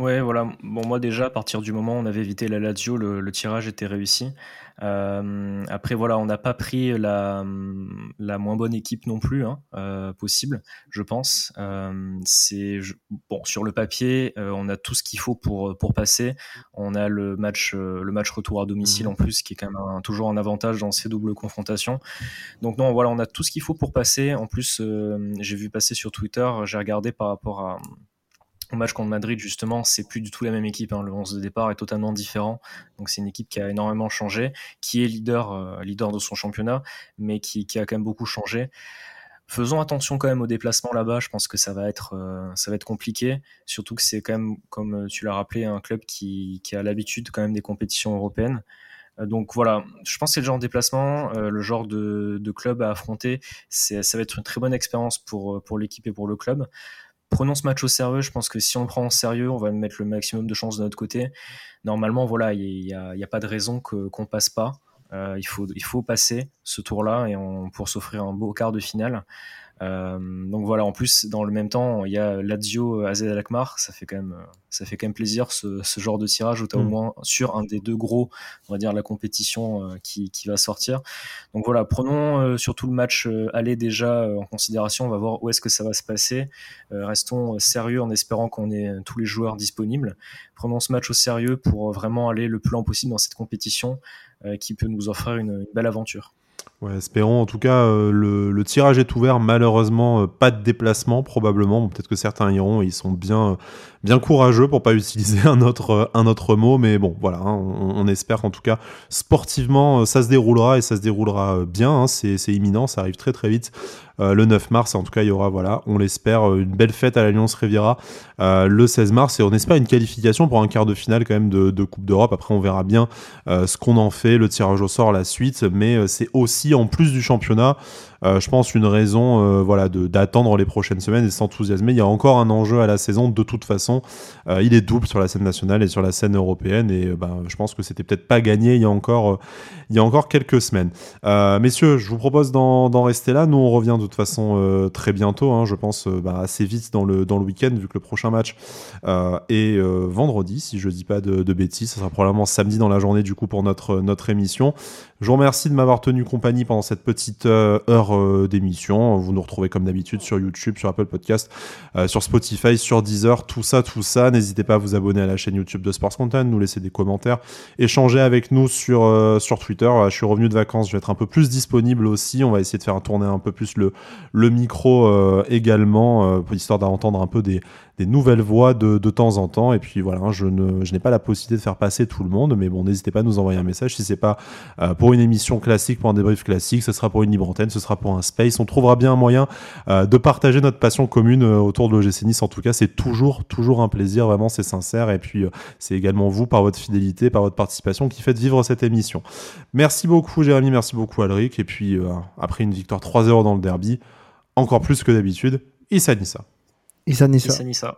Ouais, voilà. Bon, moi déjà, à partir du moment où on avait évité la Lazio, le, tirage était réussi. Euh, après, voilà, on n'a pas pris la, la, moins bonne équipe non plus hein, euh, possible, je pense. Euh, c'est bon sur le papier, on a tout ce qu'il faut pour pour passer. On a le match le match retour à domicile mmh. en plus, qui est quand même toujours un avantage dans ces doubles confrontations. Donc non, voilà, on a tout ce qu'il faut pour passer. En plus, j'ai vu passer sur Twitter, j'ai regardé par rapport à au match contre Madrid, justement, c'est plus du tout la même équipe. Hein. Le 11 de départ est totalement différent. Donc, c'est une équipe qui a énormément changé, qui est leader, euh, leader de son championnat, mais qui, a quand même beaucoup changé. Faisons attention quand même au déplacement là-bas. Je pense que ça va être, euh, ça va être compliqué. Surtout que c'est quand même, comme euh, tu l'as rappelé, un club qui, a l'habitude quand même des compétitions européennes. Donc voilà, je pense que c'est le genre de déplacement, le genre de, club à affronter. Ça va être une très bonne expérience pour l'équipe et pour le club prenons ce match au sérieux. Je pense que si on le prend au sérieux, on va mettre le maximum de chances de notre côté. Normalement, voilà, il n'y a, pas de raison qu'on ne passe pas. Euh, il, faut, passer ce tour-là pour s'offrir un beau quart de finale. Euh, donc voilà, en plus, dans le même temps, il y a Lazio AZ Alkmaar, ça fait quand même, ça fait quand même plaisir ce, ce genre de tirage où tu as au mm. moins sur un des deux gros, on va dire, la compétition euh, qui, qui, va sortir. Donc voilà, prenons euh, surtout le match aller déjà en considération, on va voir où est-ce que ça va se passer. restons sérieux en espérant qu'on ait tous les joueurs disponibles. Prenons ce match au sérieux pour vraiment aller le plus loin possible dans cette compétition qui peut nous offrir une belle aventure. Ouais, espérons. En tout cas, euh, le, tirage est ouvert. Malheureusement, euh, pas de déplacement probablement. Peut-être que certains iront. Ils sont bien, bien courageux pour pas utiliser un autre, un autre mot. Mais bon, voilà. Hein, on, espère qu'en tout cas, sportivement, ça se déroulera et ça se déroulera bien. Hein. c'est imminent. Ça arrive très très vite. Euh, le 9 mars. En tout cas, il y aura, voilà, on l'espère, une belle fête à l'Alliance Riviera le 16 mars. Et on espère une qualification pour un quart de finale quand même de Coupe d'Europe. Après, on verra bien ce qu'on en fait, le tirage au sort, la suite. Mais c'est aussi en plus du championnat, je pense, une raison euh, voilà, d'attendre les prochaines semaines et s'enthousiasmer. Il y a encore un enjeu à la saison, de toute façon. Euh, il est double sur la scène nationale et sur la scène européenne. Et ben, je pense que c'était peut-être pas gagné il y a encore, il y a encore quelques semaines. messieurs, je vous propose d'en rester là. Nous, on revient de toute façon très bientôt. Hein, je pense bah, assez vite dans le, dans le week-end, vu que le prochain match est vendredi, si je dis pas de, de bêtises. Ce sera probablement samedi dans la journée, du coup, pour notre, notre émission. Je vous remercie de m'avoir tenu compagnie pendant cette petite heure euh, d'émission. Vous nous retrouvez comme d'habitude sur YouTube, sur Apple Podcast, euh, sur Spotify, sur Deezer, tout ça, tout ça. N'hésitez pas à vous abonner à la chaîne YouTube de Sports Content, nous laisser des commentaires, échanger avec nous sur, euh, sur Twitter. je suis revenu de vacances, je vais être un peu plus disponible aussi. On va essayer de faire tourner un peu plus le, le micro également, histoire d'entendre un peu des, des nouvelles voix de, de, temps en temps. Et puis voilà, je, ne, je n'ai pas la possibilité de faire passer tout le monde, mais bon, n'hésitez pas à nous envoyer un message si c'est pas pour une émission classique, pour un débrief classique, ce sera pour une libre antenne, ce sera pour un space. On trouvera bien un moyen euh, de partager notre passion commune euh, autour de l'OGC Nice. En tout cas, c'est toujours, toujours un plaisir. Vraiment, c'est sincère. Et puis, euh, c'est également vous, par votre fidélité, par votre participation, qui faites vivre cette émission. Merci beaucoup, Jérémy. Merci beaucoup, Alric. Et puis, après une victoire 3-0 dans le derby, encore plus que d'habitude, Issa Nissa. Issa Nissa. Issa Nissa.